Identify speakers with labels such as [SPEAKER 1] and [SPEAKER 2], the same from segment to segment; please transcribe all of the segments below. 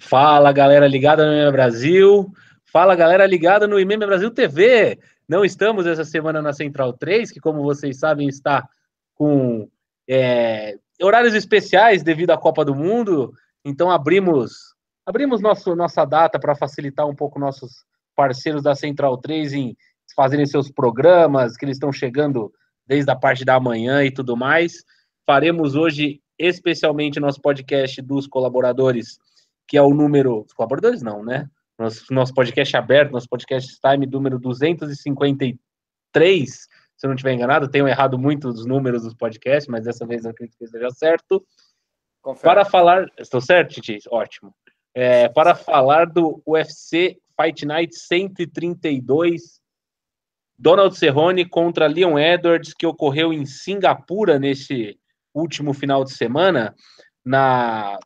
[SPEAKER 1] Fala galera ligada no IMEM Brasil, fala galera ligada no IMEM Brasil TV. Não estamos essa semana na Central 3, que como vocês sabem está com é, horários especiais devido à Copa do Mundo. Então abrimos abrimos nosso, nossa data para facilitar um pouco nossos parceiros da Central 3 em fazerem seus programas, que eles estão chegando desde a parte da manhã e tudo mais. Faremos hoje especialmente nosso podcast dos colaboradores que é o número. Os colaboradores não, né? Nosso, nosso podcast aberto, nosso podcast time número 253. Se eu não estiver enganado, tenho errado muito os números dos podcasts, mas dessa vez eu acredito que esteja certo. Confere. Para falar. Estou certo, Titi? Ótimo. É, para falar do UFC Fight Night 132, Donald Cerrone contra Leon Edwards, que ocorreu em Singapura neste último final de semana, na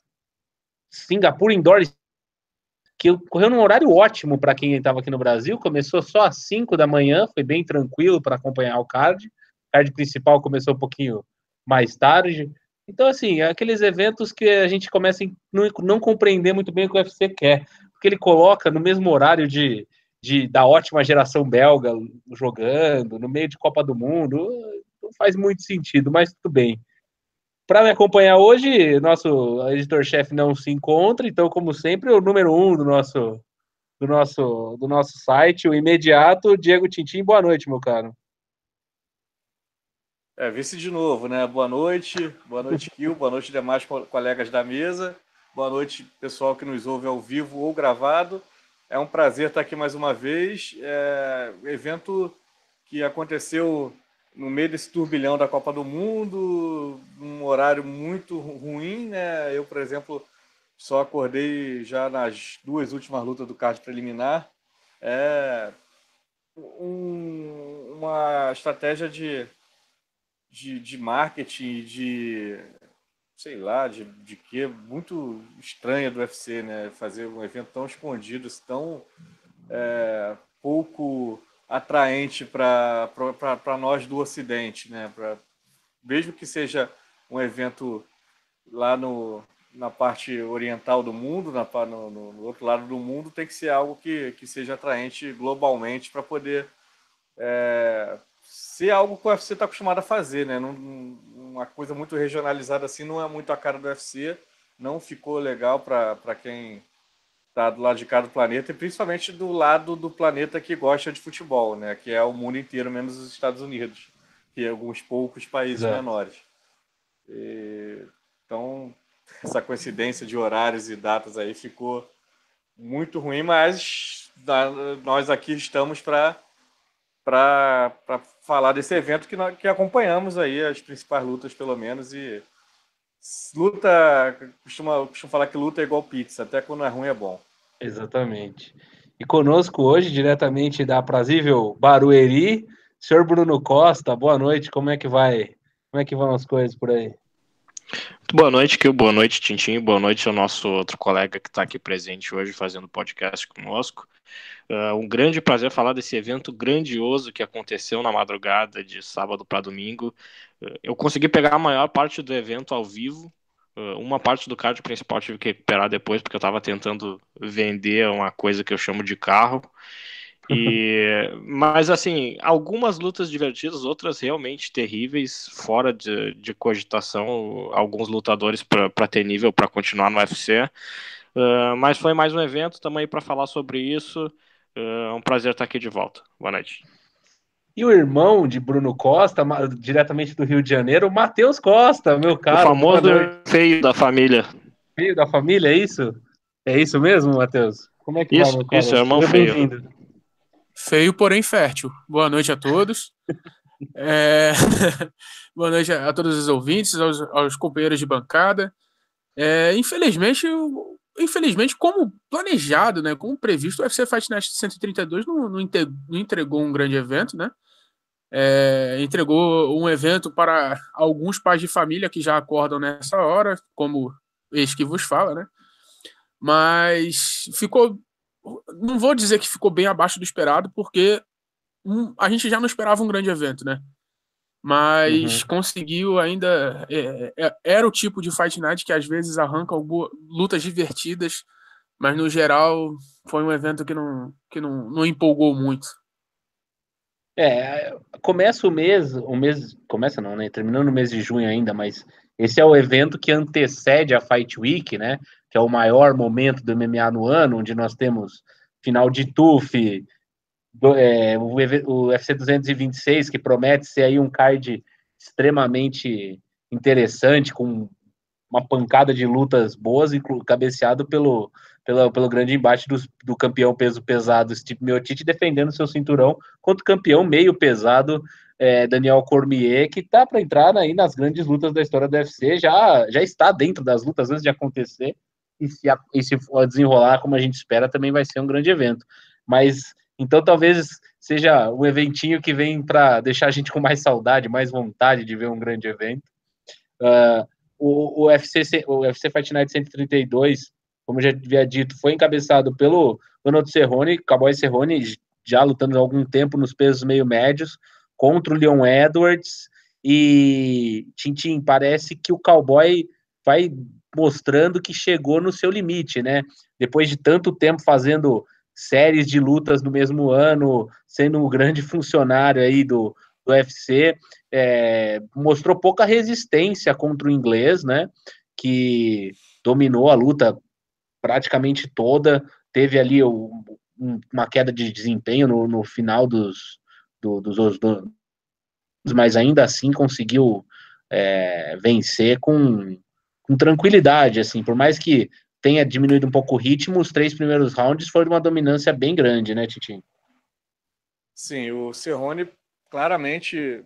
[SPEAKER 1] Singapura Indoor, que ocorreu num horário ótimo para quem estava aqui no Brasil. Começou só às 5 da manhã, foi bem tranquilo para acompanhar o card. O card principal começou um pouquinho mais tarde. Então, assim, é aqueles eventos que a gente começa a não, não compreender muito bem o que o UFC quer, porque ele coloca no mesmo horário de, de da ótima geração belga jogando, no meio de Copa do Mundo, não faz muito sentido, mas tudo bem. Para me acompanhar hoje, nosso editor-chefe não se encontra, então, como sempre, o número um do nosso, do nosso, do nosso site, o imediato, Diego Tintim. Boa noite, meu caro.
[SPEAKER 2] É, vice de novo, né? Boa noite, boa noite, Kil, boa noite, demais colegas da mesa, boa noite, pessoal que nos ouve ao vivo ou gravado. É um prazer estar aqui mais uma vez. É, evento que aconteceu no meio desse turbilhão da Copa do Mundo, num horário muito ruim, né? Eu, por exemplo, só acordei já nas duas últimas lutas do card preliminar. É um, uma estratégia de, de, de marketing, de sei lá, de, de que muito estranha do UFC, né? Fazer um evento tão escondido, tão é, pouco atraente para nós do Ocidente, né? Pra, mesmo que seja um evento lá no, na parte oriental do mundo, na, no, no, outro lado do mundo, tem que ser algo que, que seja atraente globalmente para poder é, ser algo que o UFC está acostumado a fazer, né? Não, uma coisa muito regionalizada assim não é muito a cara do UFC, não ficou legal para quem tá do lado de cá do planeta e principalmente do lado do planeta que gosta de futebol, né? Que é o mundo inteiro, menos os Estados Unidos, e alguns poucos países é. menores. E, então, essa coincidência de horários e datas aí ficou muito ruim, mas nós aqui estamos para para falar desse evento que, nós, que acompanhamos aí as principais lutas pelo menos e Luta, costuma, costuma falar que luta é igual pizza, até quando é ruim é bom.
[SPEAKER 1] Exatamente. E conosco hoje, diretamente da aprazível Barueri, senhor Bruno Costa, boa noite, como é que vai? Como é que vão as coisas por aí?
[SPEAKER 3] Boa noite, Kio. Boa noite, Tintim. Boa noite ao nosso outro colega que está aqui presente hoje fazendo podcast conosco. Uh, um grande prazer falar desse evento grandioso que aconteceu na madrugada de sábado para domingo. Uh, eu consegui pegar a maior parte do evento ao vivo. Uh, uma parte do card principal tive que recuperar depois, porque eu estava tentando vender uma coisa que eu chamo de carro. E, mas assim, algumas lutas divertidas, outras realmente terríveis, fora de, de cogitação, alguns lutadores para ter nível para continuar no UFC. Uh, mas foi mais um evento também para falar sobre isso. Uh, é um prazer estar aqui de volta. Boa noite.
[SPEAKER 1] E o irmão de Bruno Costa, diretamente do Rio de Janeiro, Matheus Costa, meu caro.
[SPEAKER 3] O famoso feio da família.
[SPEAKER 1] Feio da família, é isso? É isso mesmo, Matheus?
[SPEAKER 3] Como é que isso, vai, Isso, é irmão feio.
[SPEAKER 4] Feio, porém fértil. Boa noite a todos. É... Boa noite a todos os ouvintes, aos, aos companheiros de bancada. É, infelizmente, infelizmente, como planejado, né, como previsto, o UFC Fight Night 132 não, não, entregou um grande evento, né? É, entregou um evento para alguns pais de família que já acordam nessa hora, como este que vos fala, né? Mas ficou não vou dizer que ficou bem abaixo do esperado, porque a gente já não esperava um grande evento, né? Mas uhum. conseguiu ainda. É, é, era o tipo de Fight Night que às vezes arranca lutas divertidas mas no geral foi um evento que não, que não, não empolgou muito.
[SPEAKER 1] É, começa o mês, o mês, começa não, né? Terminando no mês de junho ainda, mas esse é o evento que antecede a Fight Week, né? Que é o maior momento do MMA no ano, onde nós temos final de TUF, é, o, o UFC 226, que promete ser aí um card extremamente interessante, com uma pancada de lutas boas, cabeceado pelo, pelo, pelo grande embate do, do campeão peso pesado Steve Miocic defendendo seu cinturão contra o campeão meio pesado é, Daniel Cormier, que tá para entrar aí nas grandes lutas da história do UFC, já, já está dentro das lutas antes de acontecer, e se, a, e se for desenrolar como a gente espera, também vai ser um grande evento. Mas então talvez seja um eventinho que vem para deixar a gente com mais saudade, mais vontade de ver um grande evento. Uh, o, o, UFC, o UFC Fight Night 132, como já havia dito, foi encabeçado pelo Donald Cerrone, Cowboy Cerrone, já lutando há algum tempo nos pesos meio médios, contra o Leon Edwards. E, Tintin, parece que o Cowboy vai mostrando que chegou no seu limite, né? Depois de tanto tempo fazendo séries de lutas no mesmo ano, sendo um grande funcionário aí do, do UFC, é, mostrou pouca resistência contra o inglês, né? Que dominou a luta praticamente toda, teve ali o, um, uma queda de desempenho no, no final dos, do, dos, dos, mas ainda assim conseguiu é, vencer com, com tranquilidade, assim, por mais que tenha diminuído um pouco o ritmo, os três primeiros rounds foram uma dominância bem grande, né, Titinho?
[SPEAKER 2] Sim, o Cerrone claramente,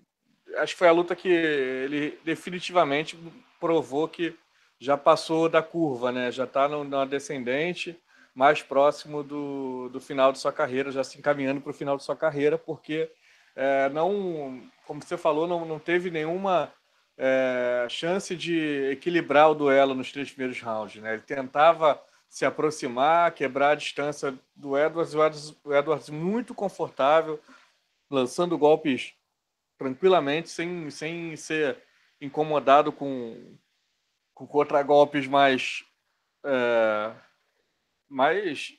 [SPEAKER 2] acho que foi a luta que ele definitivamente provou que já passou da curva, né? Já está na descendente, mais próximo do, do final de sua carreira, já se encaminhando para o final de sua carreira, porque é, não, como você falou, não, não teve nenhuma é, chance de equilibrar o duelo nos três primeiros rounds. Né? Ele tentava se aproximar, quebrar a distância do Edwards, o Edwards, o Edwards muito confortável, lançando golpes tranquilamente, sem, sem ser incomodado com, com contra-golpes mais, é, mais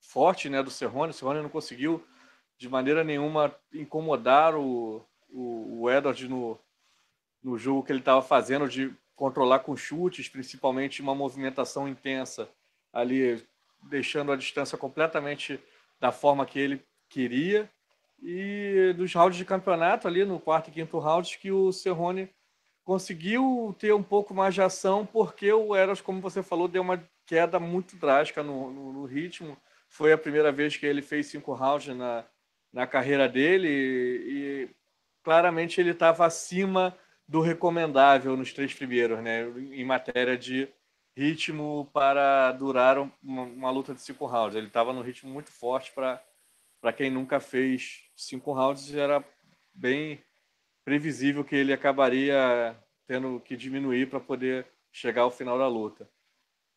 [SPEAKER 2] forte né, do Cerrone. O Cerrone não conseguiu de maneira nenhuma incomodar o, o, o Edwards no, no jogo que ele estava fazendo de controlar com chutes, principalmente uma movimentação intensa ali, deixando a distância completamente da forma que ele queria. E dos rounds de campeonato, ali no quarto e quinto round, que o Cerrone conseguiu ter um pouco mais de ação, porque o Eros, como você falou, deu uma queda muito drástica no, no, no ritmo. Foi a primeira vez que ele fez cinco rounds na, na carreira dele e, e claramente ele estava acima do recomendável nos três primeiros, né? Em matéria de ritmo para durar uma, uma luta de cinco rounds. Ele estava no ritmo muito forte para quem nunca fez cinco rounds era bem previsível que ele acabaria tendo que diminuir para poder chegar ao final da luta.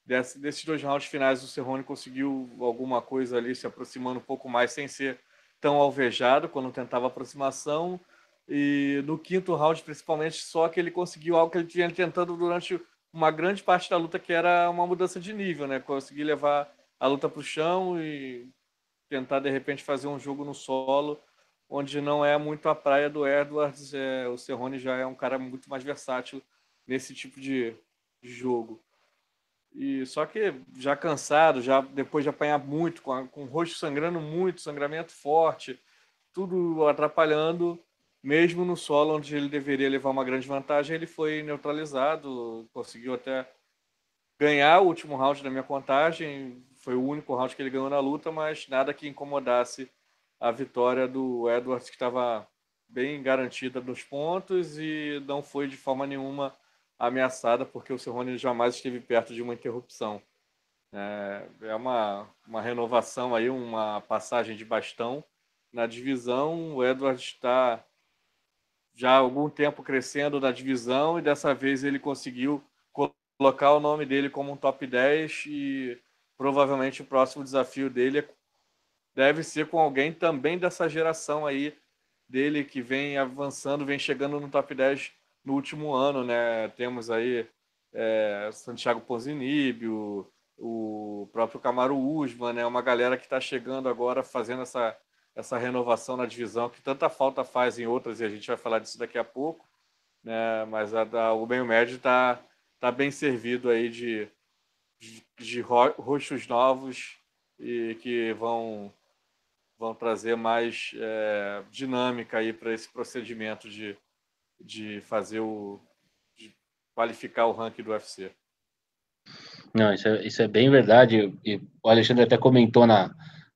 [SPEAKER 2] Desse, desses dois rounds finais, o Cerrone conseguiu alguma coisa ali, se aproximando um pouco mais, sem ser tão alvejado quando tentava aproximação. E no quinto round, principalmente, só que ele conseguiu algo que ele tinha tentando durante uma grande parte da luta, que era uma mudança de nível, né? Conseguir levar a luta para o chão e tentar, de repente, fazer um jogo no solo, onde não é muito a praia do Edwards. É, o Cerrone já é um cara muito mais versátil nesse tipo de, jogo. E só que já cansado, já depois de apanhar muito, com, a, com o rosto sangrando muito, sangramento forte, tudo atrapalhando, mesmo no solo onde ele deveria levar uma grande vantagem, ele foi neutralizado, conseguiu até ganhar o último round da minha contagem, foi o único round que ele ganhou na luta, mas nada que incomodasse a vitória do Edwards, que estava bem garantida nos pontos e não foi de forma nenhuma ameaçada, porque o Cerrone jamais esteve perto de uma interrupção. É, é uma, uma renovação aí, uma passagem de bastão na divisão. O Edward está já há algum tempo crescendo na divisão e dessa vez ele conseguiu colocar o nome dele como um top 10 e provavelmente o próximo desafio dele deve ser com alguém também dessa geração aí dele que vem avançando, vem chegando no top 10 no último ano, né? Temos aí é, Santiago Ponzinibbio, o próprio Camaro Usman, né? Uma galera que está chegando agora fazendo essa, essa renovação na divisão que tanta falta faz em outras, e a gente vai falar disso daqui a pouco, né? Mas a o meio médio está tá bem servido aí de, de, de novos e que vão vão trazer mais é, dinâmica aí para esse procedimento de, de fazer o de qualificar o ranking do UFC.
[SPEAKER 1] Não, isso é, isso é bem verdade. E o Alexandre até comentou na,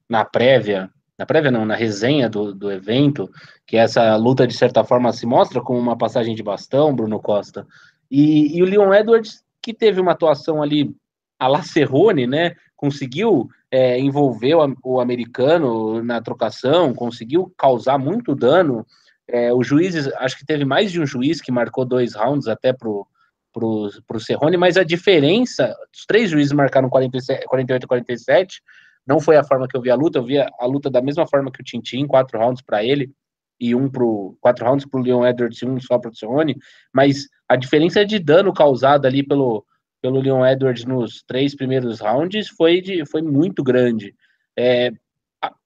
[SPEAKER 1] na prévia, na prévia não, na resenha do, do evento, que essa luta, de certa forma, se mostra como uma passagem de bastão, Bruno Costa. E, e o Leon Edwards, que teve uma atuação ali a La Cerrone, né? Conseguiu é, envolver o, americano na trocação, conseguiu causar muito dano. É, os juízes, acho que teve mais de um juiz que marcou dois rounds até pro pro, pro Cerrone, mas a diferença, os três juízes marcaram 47, 48 e 47, não foi a forma que eu vi a luta, eu vi a, a luta da mesma forma que o Tintin, quatro rounds para ele, e um pro quatro rounds para o Leon Edwards e um só para o Cerrone, mas a diferença de dano causado ali pelo, pelo Leon Edwards nos três primeiros rounds foi, de, foi muito grande. É,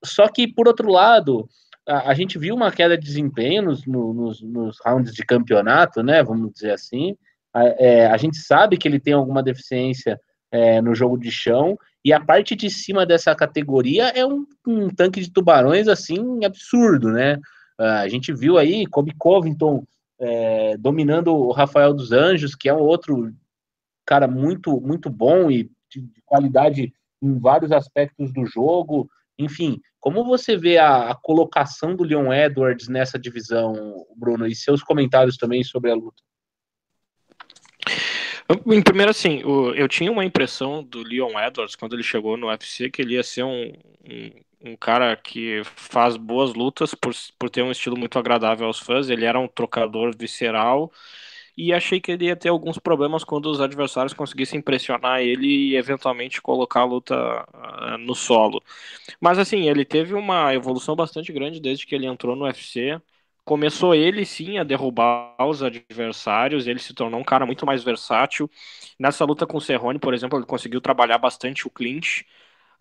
[SPEAKER 1] só que, por outro lado, a, a, gente viu uma queda de desempenho nos, nos, nos, rounds de campeonato, né? Vamos dizer assim. A, é, a gente sabe que ele tem alguma deficiência é, no jogo de chão, e a parte de cima dessa categoria é um, um tanque de tubarões assim absurdo, né? a gente viu aí Kobe Covington é, dominando o Rafael dos Anjos, que é um outro cara muito, muito bom e de, qualidade em vários aspectos do jogo. Enfim, como você vê a, a, colocação do Leon Edwards nessa divisão, Bruno, e seus comentários também sobre a luta?
[SPEAKER 3] Em primeiro, assim, eu tinha uma impressão do Leon Edwards quando ele chegou no UFC que ele ia ser um, um, um, cara que faz boas lutas por, por ter um estilo muito agradável aos fãs. Ele era um trocador visceral e achei que ele ia ter alguns problemas quando os adversários conseguissem pressionar ele e eventualmente colocar a luta uh, no solo. Mas assim, ele teve uma evolução bastante grande desde que ele entrou no UFC. Começou ele sim a derrubar os adversários, ele se tornou um cara muito mais versátil. Nessa luta com o Cerrone, por exemplo, ele conseguiu trabalhar bastante o clinch.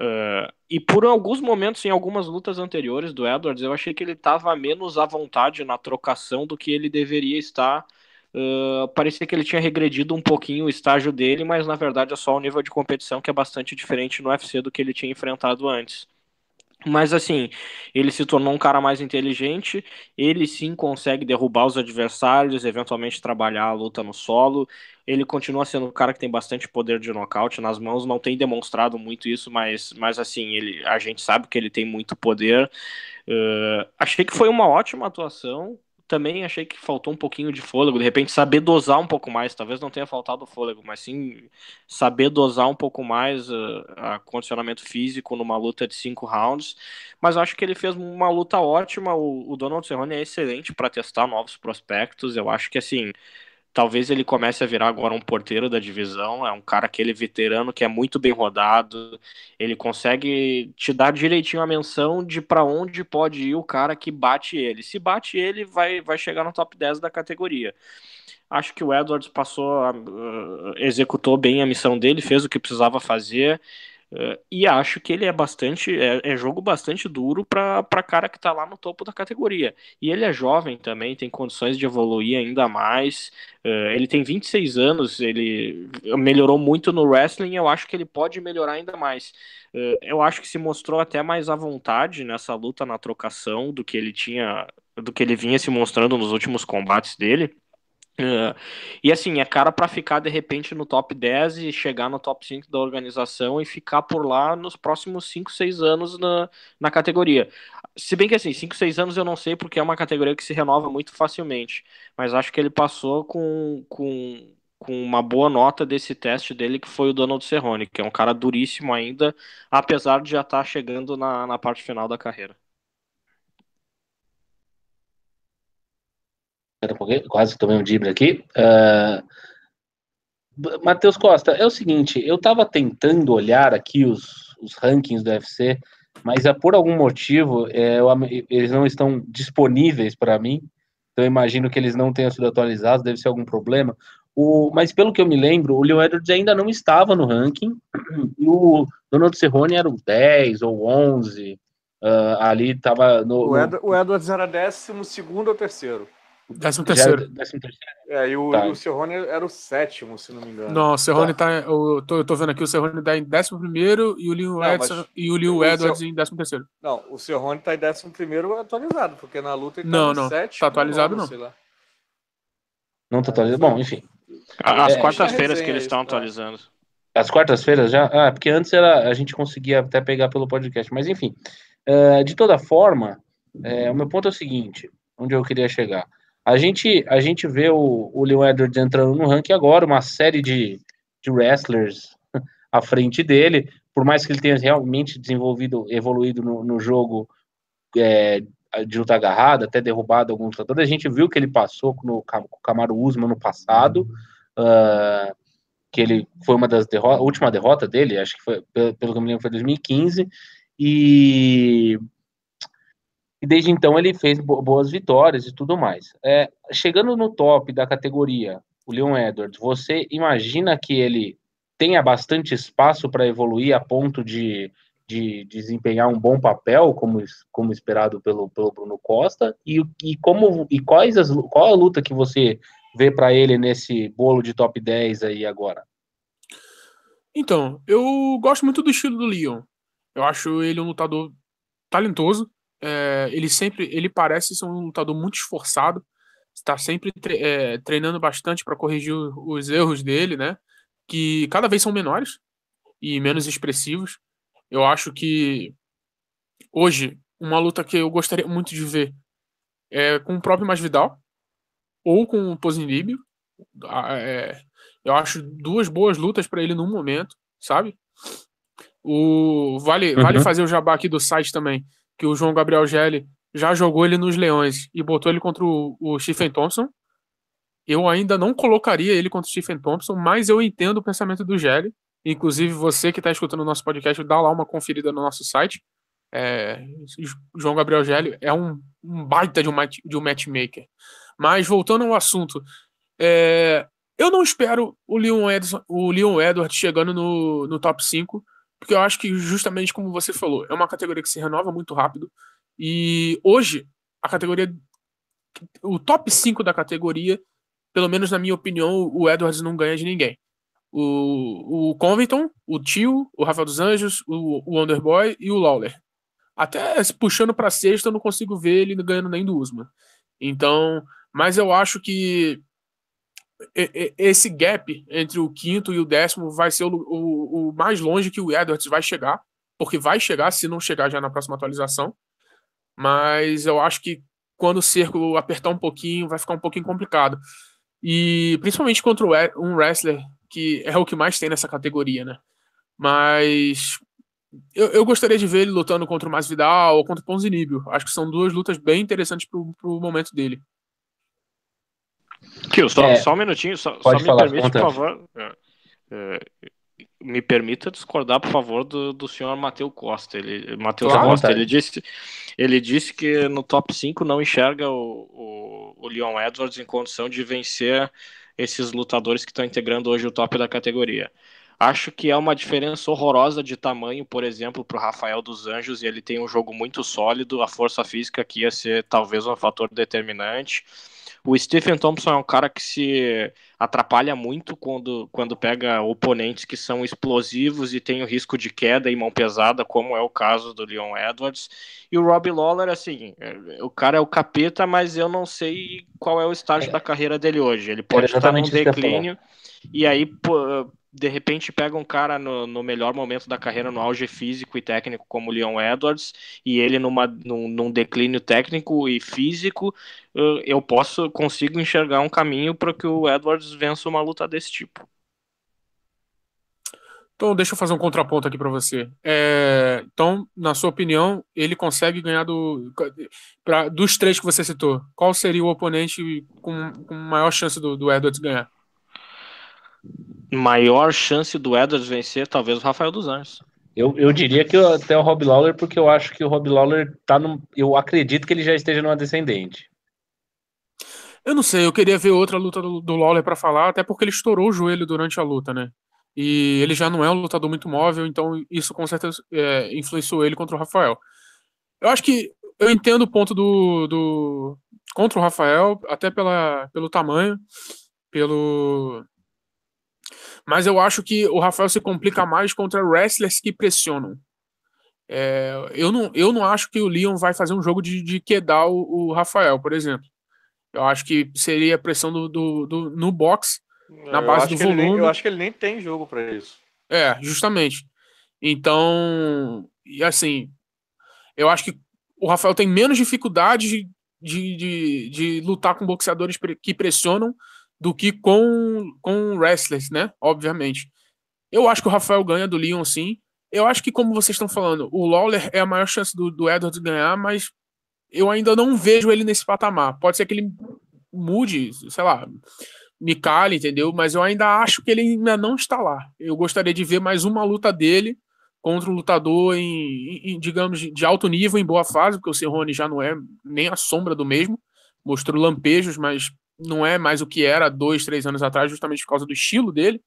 [SPEAKER 3] Uh, e por alguns momentos, em algumas lutas anteriores do Edwards, eu achei que ele estava menos à vontade na trocação do que ele deveria estar Uh, parecia que ele tinha regredido um pouquinho o estágio dele, mas na verdade é só o nível de competição que é bastante diferente no UFC do que ele tinha enfrentado antes. Mas assim, ele se tornou um cara mais inteligente, ele sim consegue derrubar os adversários, eventualmente trabalhar a luta no solo. Ele continua sendo um cara que tem bastante poder de nocaute nas mãos, não tem demonstrado muito isso, mas, mas assim, ele, a gente sabe que ele tem muito poder. Uh, achei que foi uma ótima atuação, também achei que faltou um pouquinho de fôlego, de repente saber dosar um pouco mais, talvez não tenha faltado fôlego, mas sim saber dosar um pouco mais uh, a condicionamento físico numa luta de cinco rounds, mas acho que ele fez uma luta ótima, o, o Donald Cerrone é excelente para testar novos prospectos, eu acho que assim, Talvez ele comece a virar agora um porteiro da divisão. É um cara aquele veterano que é muito bem rodado. Ele consegue te dar direitinho a menção de para onde pode ir o cara que bate ele. Se bate ele, vai, vai chegar no top 10 da categoria. Acho que o Edwards passou, uh, executou bem a missão dele, fez o que precisava fazer. Uh, e acho que ele é bastante é, é jogo bastante duro para cara que está lá no topo da categoria. E ele é jovem também, tem condições de evoluir ainda mais. Uh, ele tem 26 anos, ele melhorou muito no wrestling. Eu acho que ele pode melhorar ainda mais. Uh, eu acho que se mostrou até mais à vontade nessa luta na trocação do que ele tinha, do que ele vinha se mostrando nos últimos combates dele. Uh, e assim, é cara para ficar de repente no top 10 e chegar no top 5 da organização e ficar por lá nos próximos 5, 6 anos na, na categoria. Se bem que assim, 5, 6 anos eu não sei porque é uma categoria que se renova muito facilmente, mas acho que ele passou com, com, com uma boa nota desse teste dele, que foi o Donald Cerrone, que é um cara duríssimo ainda, apesar de já estar tá chegando na, na parte final da carreira.
[SPEAKER 1] Quase tomei um dibre aqui. Uh, Matheus Costa, é o seguinte, eu estava tentando olhar aqui os, os rankings do UFC, mas é, por algum motivo é, eu, eles não estão disponíveis para mim, então imagino que eles não tenham sido atualizados, deve ser algum problema. O, mas pelo que eu me lembro, o Leon Edwards ainda não estava no ranking, e o Donald Cerrone era o 10 ou 11, uh, ah, ali estava no,
[SPEAKER 2] o, Ed, o Edwards era décimo segundo ou terceiro?
[SPEAKER 4] Décimo terceiro. Décimo
[SPEAKER 2] terceiro. É, e o, tá. o Cerrone era o sétimo, se não me engano.
[SPEAKER 4] Não, o Cerrone tá. tá eu, tô, eu tô vendo aqui, o Cerrone tá em décimo primeiro e o Leon Edson e o Leo Edwards Cer... em décimo terceiro.
[SPEAKER 2] Não, o Cerrone tá em décimo primeiro atualizado, porque na luta
[SPEAKER 4] ele tá não, não, sétimo. Tá atualizado não.
[SPEAKER 1] Não tá atualizado. Bom, enfim.
[SPEAKER 3] As é, quartas-feiras que eles estão tá. atualizando.
[SPEAKER 1] As quartas-feiras já? Ah, porque antes era, a gente conseguia até pegar pelo podcast, mas enfim. Uh, de toda forma, é, o meu ponto é o seguinte: onde eu queria chegar. A gente, a gente vê o, o Leon Edwards entrando no ranking agora, uma série de, de wrestlers à frente dele, por mais que ele tenha realmente desenvolvido, evoluído no, no jogo é, de luta agarrada, até derrubado alguns lutadores, a gente viu que ele passou no, com o Camaro Usman no passado, uh, que ele foi uma das derrotas, a última derrota dele, acho que foi, pelo, pelo que eu me lembro, foi 2015, e e desde então ele fez boas vitórias e tudo mais. É, chegando no top da categoria, o Leon Edwards, você imagina que ele tenha bastante espaço para evoluir a ponto de, de, desempenhar um bom papel, como, como esperado pelo, pelo Bruno Costa? E, e, como, e quais as, qual a luta que você vê para ele nesse bolo de top 10 aí agora?
[SPEAKER 4] Então, eu gosto muito do estilo do Leon. Eu acho ele um lutador talentoso, é, ele sempre ele parece ser um lutador muito esforçado, está sempre tre é, treinando bastante para corrigir os erros dele, né? Que cada vez são menores e menos expressivos. Eu acho que hoje uma luta que eu gostaria muito de ver é com o próprio Masvidal ou com o Pozinibio. É, eu acho duas boas lutas para ele no momento, sabe? O vale uhum. vale fazer o jabá aqui do site também que o João Gabriel Gelli já jogou ele nos Leões e botou ele contra o, o Stephen Thompson. Eu ainda não colocaria ele contra o Stephen Thompson, mas eu entendo o pensamento do Gelli. Inclusive, você que está escutando o nosso podcast, dá lá uma conferida no nosso site. É, João Gabriel Gelli é um, um baita de um, match, de um matchmaker. Mas voltando ao assunto, é, eu não espero o Leon, Edson, o Leon Edwards chegando no, no top 5, porque eu acho que, justamente como você falou, é uma categoria que se renova muito rápido. E hoje, a categoria. O top 5 da categoria, pelo menos na minha opinião, o Edwards não ganha de ninguém. O, o Covington, o Tio, o Rafael dos Anjos, o, o Wonderboy e o Lawler. Até puxando para sexta, eu não consigo ver ele ganhando nem do Usman. Então, mas eu acho que esse gap entre o quinto e o décimo vai ser o, o, o, mais longe que o Edwards vai chegar, porque vai chegar, se não chegar já na próxima atualização. Mas eu acho que quando o cerco apertar um pouquinho, vai ficar um pouquinho complicado. E principalmente contra um wrestler que é o que mais tem nessa categoria, né? Mas eu, eu gostaria de ver ele lutando contra o Masvidal ou contra o Ponzinibio. Acho que são duas lutas bem interessantes pro, pro momento dele.
[SPEAKER 3] Kio, só, é, só um minutinho, só, só me permite, por favor. É, é, me permita discordar, por favor, do, do senhor Matheus Costa. Ele, Matheus claro, Costa, ele disse, ele disse que no top 5 não enxerga o, o, o Leon Edwards em condição de vencer esses lutadores que estão integrando hoje o top da categoria. Acho que é uma diferença horrorosa de tamanho, por exemplo, para o Rafael dos Anjos, e ele tem um jogo muito sólido, a força física aqui ia ser talvez um fator determinante. O Stephen Thompson é um cara que se atrapalha muito quando, quando pega oponentes que são explosivos e tem o risco de queda e mão pesada, como é o caso do Leon Edwards. E o Robbie Lawler, assim, é, o cara é o capeta, mas eu não sei qual é o estágio é. da carreira dele hoje. Ele pode estar num declínio. E aí, de repente pega um cara no, no, melhor momento da carreira, no auge físico e técnico, como o Leon Edwards, e ele numa, num, num declínio técnico e físico, eu posso consigo enxergar um caminho para que o Edwards vença uma luta desse tipo.
[SPEAKER 4] Então, deixa eu fazer um contraponto aqui para você. É, então, na sua opinião, ele consegue ganhar do, pra, dos três que você citou. Qual seria o oponente com, com maior chance do, do Edwards ganhar?
[SPEAKER 3] Maior chance do Edwards vencer, talvez o Rafael dos Anjos.
[SPEAKER 1] Eu, eu diria que até o Rob Lawler, porque eu acho que o Rob Lawler tá no. Eu acredito que ele já esteja numa descendente.
[SPEAKER 4] Eu não sei, eu queria ver outra luta do, do Lawler para falar, até porque ele estourou o joelho durante a luta, né? E ele já não é um lutador muito móvel, então isso com certeza é, influenciou ele contra o Rafael. Eu acho que eu entendo o ponto do, do contra o Rafael, até pela, pelo tamanho, pelo. Mas eu acho que o Rafael se complica mais contra wrestlers que pressionam. É, eu, não, eu não acho que o Leon vai fazer um jogo de, de quedar o, o Rafael, por exemplo. Eu acho que seria a pressão do, do, do no box, na base do volume.
[SPEAKER 2] Nem, eu acho que ele nem tem jogo para isso.
[SPEAKER 4] É, justamente. Então, e assim, eu acho que o Rafael tem menos dificuldade de, de, de, de lutar com boxeadores que pressionam do que com, com wrestlers, né? Obviamente. Eu acho que o Rafael ganha do Leon, sim. Eu acho que, como vocês estão falando, o Lawler é a maior chance do, do Edwards ganhar, mas eu ainda não vejo ele nesse patamar. Pode ser que ele mude, sei lá, me cale, entendeu? Mas eu ainda acho que ele ainda não está lá. Eu gostaria de ver mais uma luta dele contra um lutador em, em digamos, de alto nível, em boa fase, porque o Cerrone já não é nem a sombra do mesmo. Mostrou lampejos, mas não é mais o que era dois, três anos atrás, justamente por causa do estilo dele.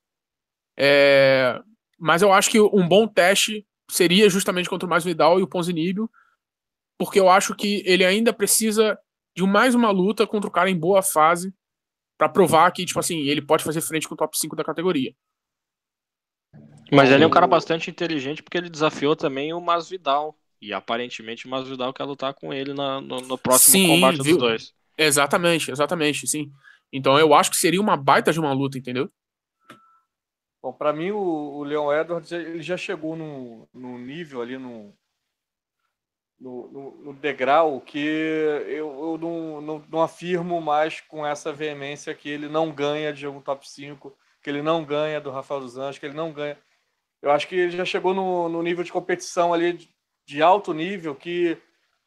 [SPEAKER 4] É... Mas eu acho que um bom teste seria justamente contra o Mais Vidal e o Ponzinibio, porque eu acho que ele ainda precisa de mais uma luta contra o cara em boa fase para provar que, tipo assim, ele pode fazer frente com o top 5 da categoria.
[SPEAKER 3] Mas ele é um cara bastante inteligente porque ele desafiou também o Masvidal. E aparentemente o Masvidal quer lutar com ele na, no, no, próximo sim, combate viu? dos dois.
[SPEAKER 4] Exatamente, exatamente, sim. Então eu acho que seria uma baita de uma luta, entendeu?
[SPEAKER 2] Bom, para mim o, o Leon Edwards ele já chegou num, num nível ali, num, no, no, no, degrau que eu, eu não, não, não, afirmo mais com essa veemência que ele não ganha de um top 5, que ele não ganha do Rafael dos Anjos, que ele não ganha. Eu acho que ele já chegou no, no nível de competição ali de, de alto nível que,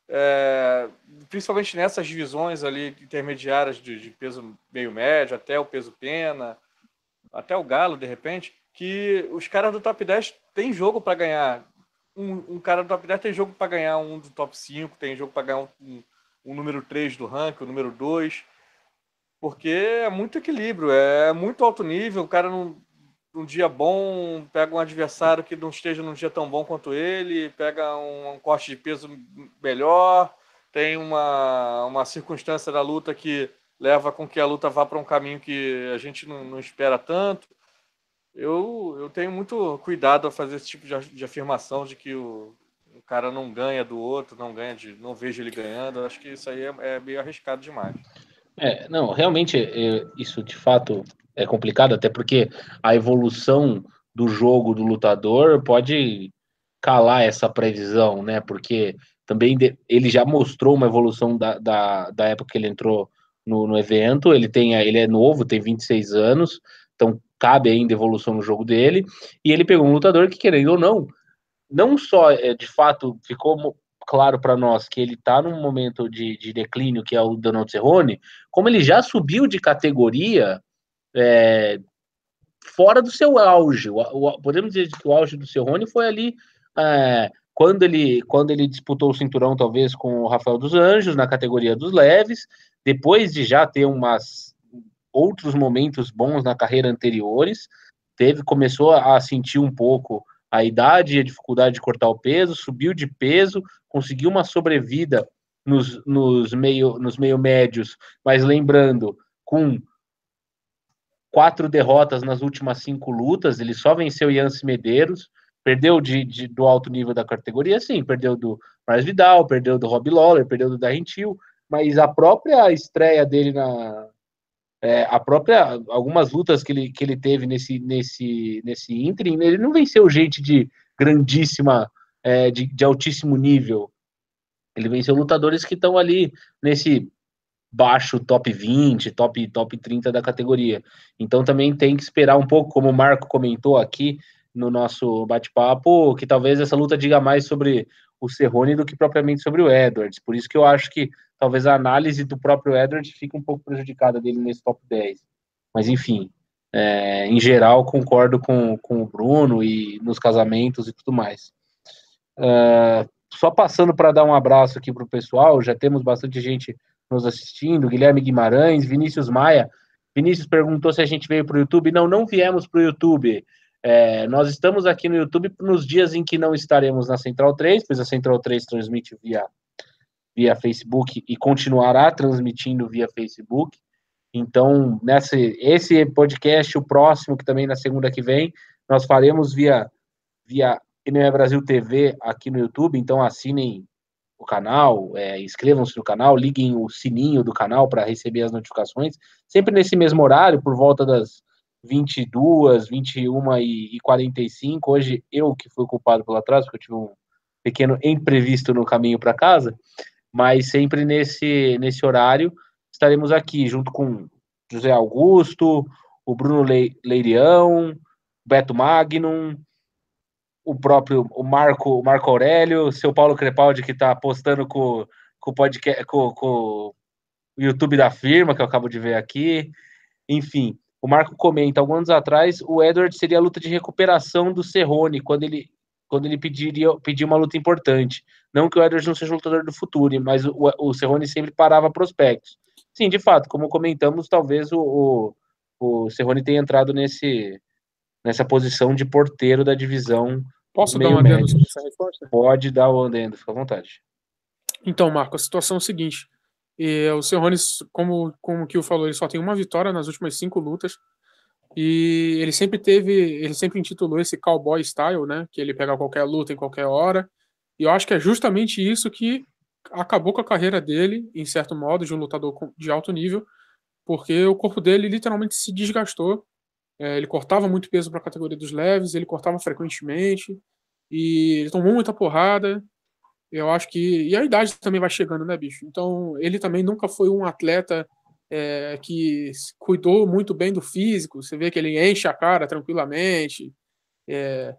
[SPEAKER 2] é, principalmente nessas divisões ali intermediárias de, de peso meio médio, até o peso pena, até o galo, de repente, que os caras do top 10 têm jogo para ganhar um, um, cara do top 10 tem jogo para ganhar um do top 5, tem jogo para ganhar um, um, um, número 3 do ranking, o número 2. Porque é muito equilíbrio, é muito alto nível. O cara num, num dia bom pega um adversário que não esteja num dia tão bom quanto ele, pega um, um corte de peso melhor, tem uma, uma circunstância da luta que leva com que a luta vá para um caminho que a gente não, não espera tanto eu, eu tenho muito cuidado a fazer esse tipo de, de afirmação de que o, o, cara não ganha do outro, não ganha de, não vejo ele ganhando. Eu acho que isso aí é, é meio arriscado demais.
[SPEAKER 1] É, não, realmente é, isso de fato é complicado, até porque a evolução do jogo do lutador pode calar essa previsão, né? Porque também de, ele já mostrou uma evolução da, da, da época que ele entrou no, no evento. Ele tem, ele é novo, tem 26 anos, então cabe ainda evolução no jogo dele, e ele pegou um lutador que, querendo ou não, não só é, de fato ficou claro para nós que ele está num momento de, de, declínio, que é o Donald Cerrone, como ele já subiu de categoria é, fora do seu auge. O, o, podemos dizer que o auge do Cerrone foi ali é, quando, ele, quando ele disputou o cinturão, talvez, com o Rafael dos Anjos, na categoria dos leves, depois de já ter umas outros momentos bons na carreira anteriores, teve começou a sentir um pouco a idade e a dificuldade de cortar o peso, subiu de peso, conseguiu uma sobrevida nos, nos, meio, nos meio médios, mas lembrando, com quatro derrotas nas últimas cinco lutas, ele só venceu Yancy Medeiros, perdeu de, de, do alto nível da categoria, sim, perdeu do Mars Vidal, perdeu do Rob Lawler, perdeu do Darren Till, mas a própria estreia dele na, é, a própria algumas lutas que ele, que ele teve nesse nesse nesse ínterim, ele não venceu gente de grandíssima é, de, de altíssimo nível. Ele venceu lutadores que estão ali nesse baixo top 20, top top 30 da categoria. Então também tem que esperar um pouco, como o Marco comentou aqui no nosso bate-papo, que talvez essa luta diga mais sobre o Cerrone do que propriamente sobre o Edwards. Por isso que eu acho que talvez a análise do próprio Edwards fique um pouco prejudicada dele nesse top 10. Mas enfim, é, em geral concordo com, com o Bruno e nos casamentos e tudo mais. Uh, só passando para dar um abraço aqui para o pessoal, já temos bastante gente nos assistindo, Guilherme Guimarães, Vinícius Maia. Vinícius perguntou se a gente veio para o YouTube. Não, não viemos para o YouTube. É, nós estamos aqui no YouTube nos dias em que não estaremos na Central 3, pois a Central 3 transmite via, via Facebook e continuará transmitindo via Facebook. Então, nessa, esse podcast, o próximo, que também na segunda que vem, nós faremos via, via é Brasil TV aqui no YouTube. Então, assinem o canal, é, inscrevam-se no canal, liguem o sininho do canal para receber as notificações, sempre nesse mesmo horário, por volta das 22, 21 e 45. Hoje eu que fui culpado pelo atraso, porque eu tive um pequeno imprevisto no caminho para casa, mas sempre nesse, nesse horário estaremos aqui junto com José Augusto, o Bruno Leirião, Beto Magnum, o próprio o Marco, o Marco Aurélio, seu Paulo Crepaldi, que está postando com, com o podcast, com, com o YouTube da firma, que eu acabo de ver aqui. Enfim, o Marco comenta, alguns anos atrás, o Edward seria a luta de recuperação do Cerrone, quando ele, quando ele pediria, pedia uma luta importante. Não que o Edward não seja lutador do futuro, mas o, o Cerrone sempre parava prospectos. Sim, de fato, como comentamos, talvez o, o, o Cerrone tenha entrado nesse, nessa posição de porteiro da divisão
[SPEAKER 4] Posso dar um adendo sobre essa
[SPEAKER 1] resposta? Pode dar o adendo, fica à vontade.
[SPEAKER 4] Então, Marco, a situação é a seguinte. E o Cerrones, como, como o Kio falou, ele só tem uma vitória nas últimas cinco lutas. E ele sempre teve, ele sempre intitulou esse cowboy style, né? Que ele pega qualquer luta em qualquer hora. E eu acho que é justamente isso que acabou com a carreira dele, em certo modo, de um lutador de alto nível, porque o corpo dele literalmente se desgastou é, ele cortava muito peso para a categoria dos leves, ele cortava frequentemente, e ele tomou muita porrada. Eu acho que. E a idade também vai chegando, né, bicho? Então, ele também nunca foi um atleta é, que cuidou muito bem do físico. Você vê que ele enche a cara tranquilamente. É,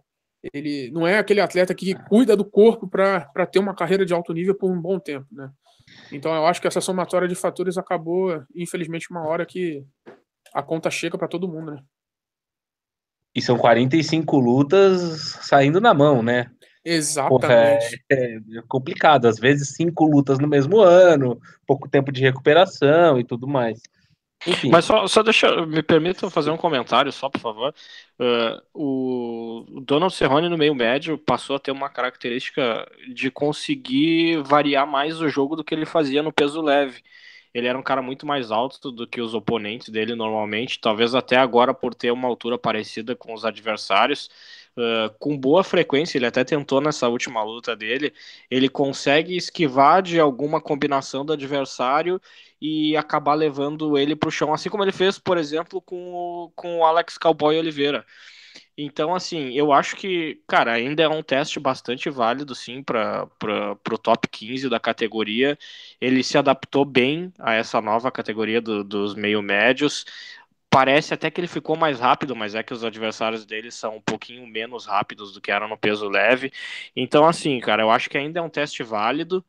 [SPEAKER 4] ele não é aquele atleta que cuida do corpo para ter uma carreira de alto nível por um bom tempo, né? Então, eu acho que essa somatória de fatores acabou, infelizmente, uma hora que a conta chega para todo mundo, né?
[SPEAKER 1] E são 45 lutas saindo na mão, né?
[SPEAKER 4] Exatamente. Porra, é,
[SPEAKER 1] é, complicado. Às vezes, cinco lutas no mesmo ano, pouco tempo de recuperação e tudo mais.
[SPEAKER 3] Enfim. Mas só, só deixa, me permita fazer um comentário, só por favor. Uh, o Donald Cerrone no meio médio passou a ter uma característica de conseguir variar mais o jogo do que ele fazia no peso leve. Ele era um cara muito mais alto do que os oponentes dele normalmente, talvez até agora por ter uma altura parecida com os adversários. Uh, com boa frequência, ele até tentou nessa última luta dele, ele consegue esquivar de alguma combinação do adversário e acabar levando ele para o chão, assim como ele fez, por exemplo, com o, com o Alex Cowboy Oliveira. Então, assim, eu acho que, cara, ainda é um teste bastante válido, sim, para o top 15 da categoria. Ele se adaptou bem a essa nova categoria do, dos meio-médios. Parece até que ele ficou mais rápido, mas é que os adversários dele são um pouquinho menos rápidos do que eram no peso leve. Então, assim, cara, eu acho que ainda é um teste válido.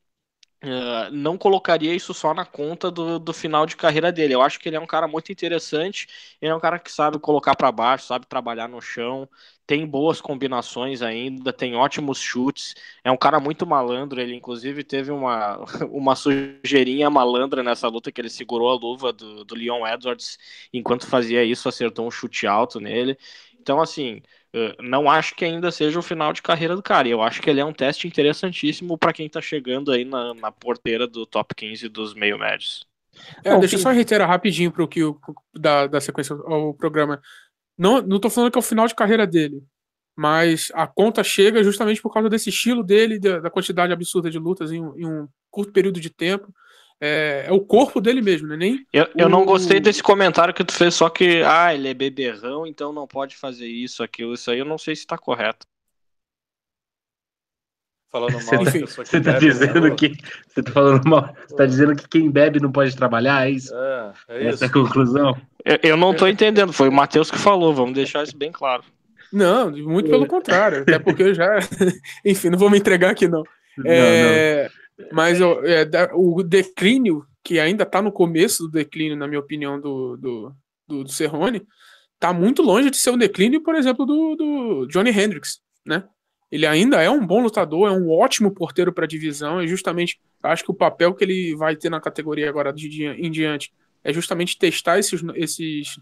[SPEAKER 3] Uh, não colocaria isso só na conta do, do final de carreira dele. Eu acho que ele é um cara muito interessante. Ele é um cara que sabe colocar para baixo, sabe trabalhar no chão, tem boas combinações ainda, tem ótimos chutes. É um cara muito malandro. Ele, inclusive, teve uma, uma sujeirinha malandra nessa luta que ele segurou a luva do, do Leon Edwards enquanto fazia isso, acertou um chute alto nele. Então, assim, não acho que ainda seja o final de carreira do cara. Eu acho que ele é um teste interessantíssimo para quem está chegando aí na, na, porteira do top 15 dos meio médios.
[SPEAKER 4] É, deixa eu só reiterar rapidinho para o que da, da sequência ao programa. Não, não tô falando que é o final de carreira dele, mas a conta chega justamente por causa desse estilo dele, da, da quantidade absurda de lutas em, em um curto período de tempo é, é, o corpo dele mesmo, né? Nem
[SPEAKER 3] eu, eu o... não gostei desse comentário que tu fez, só que, ah, ele é beberrão, então não pode fazer isso, aquilo, isso aí eu não sei se tá correto.
[SPEAKER 1] Falando mal você, você tá bebe, dizendo né? que você tá falando mal, você tá dizendo que quem bebe não pode trabalhar, é isso? É, é Essa é a conclusão?
[SPEAKER 3] Eu, eu não tô entendendo, foi o Matheus que falou, vamos deixar isso bem claro.
[SPEAKER 4] Não, muito pelo contrário, até porque eu já, enfim, não vou me entregar aqui não. É, não. Mas é, o declínio, que ainda está no começo do declínio, na minha opinião, do, do, do, do Cerrone, está muito longe de ser um declínio, por exemplo, do, do Johnny Hendricks, né? ele ainda é um bom lutador, é um ótimo porteiro para a divisão, e justamente acho que o papel que ele vai ter na categoria agora de dia em diante é justamente testar esses, esses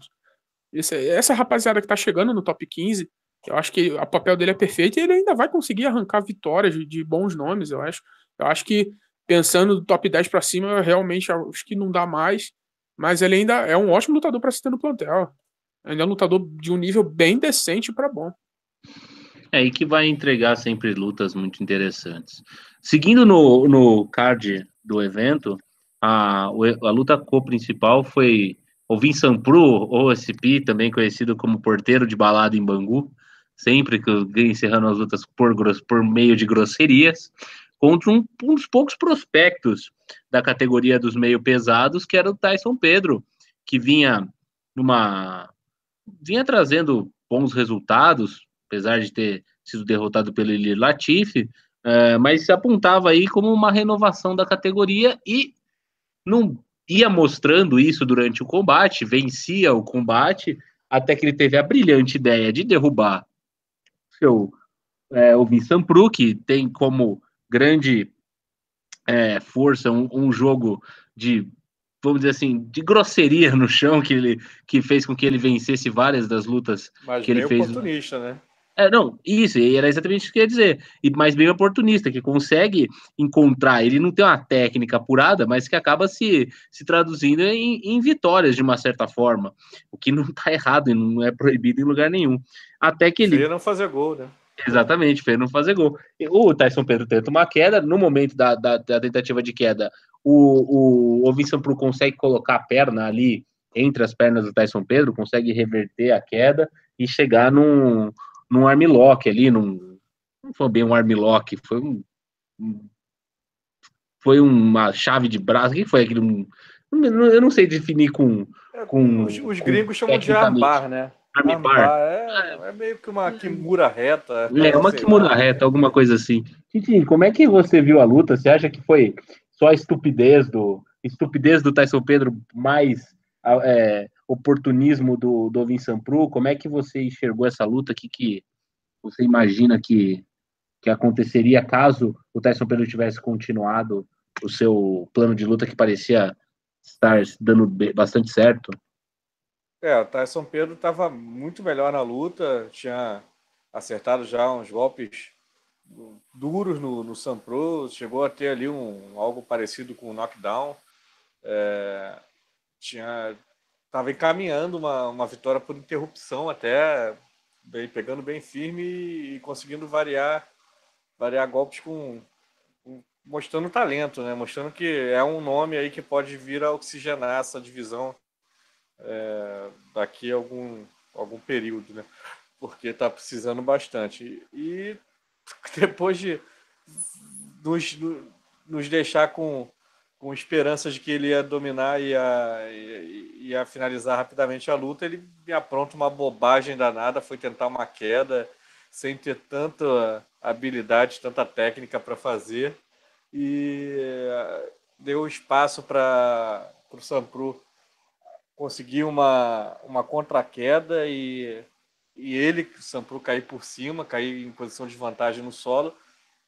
[SPEAKER 4] esse, essa rapaziada que está chegando no top 15. Eu acho que o papel dele é perfeito e ele ainda vai conseguir arrancar vitórias de, de bons nomes, eu acho. Eu acho que pensando do top 10 para cima, realmente acho que não dá mais, mas ele ainda é um ótimo lutador para se ter no plantel. Ainda é um lutador de um nível bem decente para bom.
[SPEAKER 1] É, e que vai entregar sempre lutas muito interessantes. Seguindo no, no card do evento, a, a luta co-principal foi o Vincent Pru, ou SP, também conhecido como porteiro de balada em Bangu, sempre que encerrando as lutas por, por meio de grosserias, contra um, um dos poucos prospectos da categoria dos meio pesados, que era o Tyson Pedro, que vinha numa vinha trazendo bons resultados, apesar de ter sido derrotado pelo Ilir Latifi, é, mas se apontava aí como uma renovação da categoria e não ia mostrando isso durante o combate, vencia o combate, até que ele teve a brilhante ideia de derrubar seu, é, o Vincent Pru, que tem como grande é, força um, um, jogo de, vamos dizer assim, de grosseria no chão, que, ele, que fez com que ele vencesse várias das lutas
[SPEAKER 2] Mas
[SPEAKER 1] que ele fez.
[SPEAKER 2] oportunista, né?
[SPEAKER 1] É, não, isso, era exatamente isso que eu ia dizer. E mais bem oportunista, que consegue encontrar. Ele não tem uma técnica apurada, mas que acaba se, se traduzindo em, em vitórias de uma certa forma. O que não está errado e não é proibido em lugar nenhum. Até que ele.
[SPEAKER 2] Não fazer gol, né?
[SPEAKER 1] Exatamente, feio não fazer gol. O Tyson Pedro tenta uma queda, no momento da, da, da tentativa de queda, o, o, o Vincent Pro consegue colocar a perna ali entre as pernas do Tyson Pedro, consegue reverter a queda e chegar num num armlock ali, num, não foi bem um armlock, foi um, foi uma chave de braço, o que foi aquele? Um, eu não sei definir com.
[SPEAKER 2] É,
[SPEAKER 1] com
[SPEAKER 2] os, os gringos chamam de armbar, né? É, é, meio que uma kimura reta.
[SPEAKER 1] É, uma kimura lá. reta, alguma coisa assim. Titi, como é que você viu a luta? Você acha que foi só a estupidez do estupidez do Tyson Pedro mais é, oportunismo do, do Vincent Pru, como é que você enxergou essa luta? O que, que você imagina que, que aconteceria caso o Tyson Pedro tivesse continuado o seu plano de luta que parecia estar dando bastante certo?
[SPEAKER 2] É, o Tyson Pedro estava muito melhor na luta, tinha acertado já uns golpes duros no, no Sampro, chegou a ter ali um, algo parecido com o um knockdown. É, tinha estava encaminhando uma, uma vitória por interrupção até, bem, pegando bem firme e, conseguindo variar variar golpes com, com, mostrando talento, né? Mostrando que é um nome aí que pode vir a oxigenar essa divisão é, daqui a algum algum período, né? Porque está precisando bastante. E depois de nos, nos deixar com com esperanças de que ele ia dominar e ia, ia, ia, finalizar rapidamente a luta, ele me apronta uma bobagem danada, foi tentar uma queda sem ter tanta habilidade, tanta técnica para fazer e eh, deu espaço para o Sampru conseguir uma, uma contra-queda e, e ele, o Sampru, cair por cima, cair em posição de vantagem no solo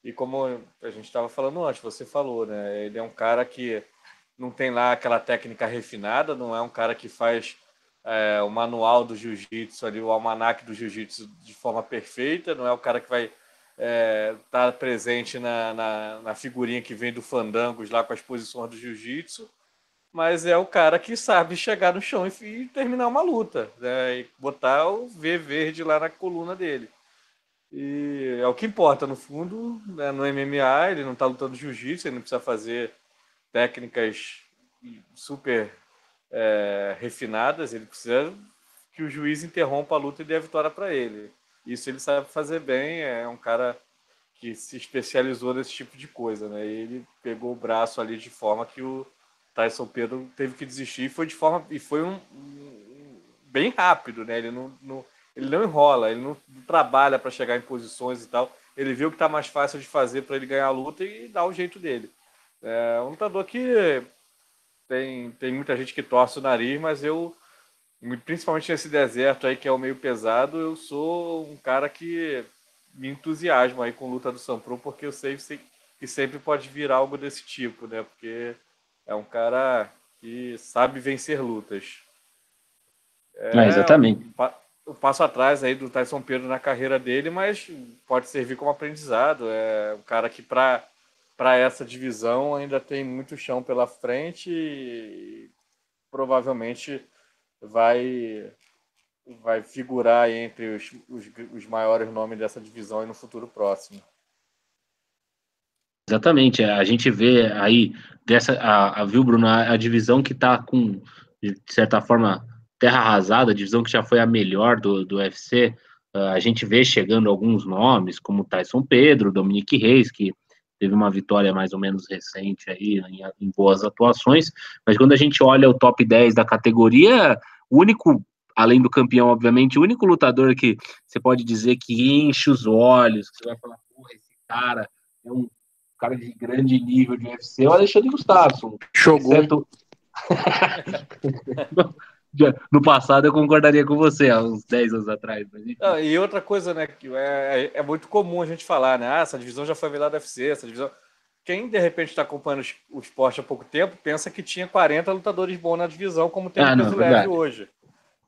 [SPEAKER 2] e como a gente estava falando antes, você falou, né? Ele é um cara que não tem lá aquela técnica refinada, não é um cara que faz é, o manual do jiu-jitsu ali, o almanac do jiu-jitsu de forma perfeita, não é o cara que vai estar é, tá presente na, na, na, figurinha que vem do Fandangos lá com as posições do jiu-jitsu, mas é o cara que sabe chegar no chão e, terminar uma luta, né? E botar o V verde lá na coluna dele. E é o que importa, no fundo, né? no MMA, ele não está lutando jiu-jitsu, ele não precisa fazer técnicas super é, refinadas, ele precisa que o juiz interrompa a luta e dê a vitória para ele. Isso ele sabe fazer bem, é um cara que se especializou nesse tipo de coisa, né? Ele pegou o braço ali de forma que o Tyson Pedro teve que desistir e foi de forma e foi um, bem rápido, né? Ele não, não ele não enrola, ele não trabalha para chegar em posições e tal. Ele o que está mais fácil de fazer para ele ganhar a luta e dá o jeito dele. É um lutador que tem, tem muita gente que torce o nariz, mas eu, principalmente nesse deserto aí que é o meio pesado, eu sou um cara que me entusiasmo aí com luta do Sampro, porque eu sei que sempre pode vir algo desse tipo, né? Porque é um cara que sabe vencer lutas.
[SPEAKER 1] É, é exatamente.
[SPEAKER 2] Um, um passo atrás aí do Tyson Pedro na carreira dele, mas pode servir como aprendizado. É um cara que para para essa divisão ainda tem muito chão pela frente e provavelmente vai vai figurar entre os, os, os maiores nomes dessa divisão no futuro próximo.
[SPEAKER 1] Exatamente, a gente vê aí dessa a, a viu Bruno a, a divisão que está com de certa forma terra arrasada, a divisão que já foi a melhor do, do UFC. Uh, a gente vê chegando alguns nomes como Tyson Pedro, Dominique Reis, que teve uma vitória mais ou menos recente aí em, em boas atuações, mas quando a gente olha o top 10 da categoria, o único além do campeão, obviamente, o único lutador que você pode dizer que enche os olhos, que você vai falar, porra, esse cara é um cara de grande nível de UFC, é o Alexandre Gustafsson.
[SPEAKER 4] Jogou. Exceto...
[SPEAKER 1] no passado eu concordaria com você, há uns 10 anos atrás.
[SPEAKER 2] Ah, e outra coisa, né, que é, é, é, muito comum a gente falar, né? Ah, essa divisão já foi virada UFC, essa divisão. Quem de repente está acompanhando o esporte há pouco tempo pensa que tinha 40 lutadores bons na divisão, como tem ah, no peso leve hoje.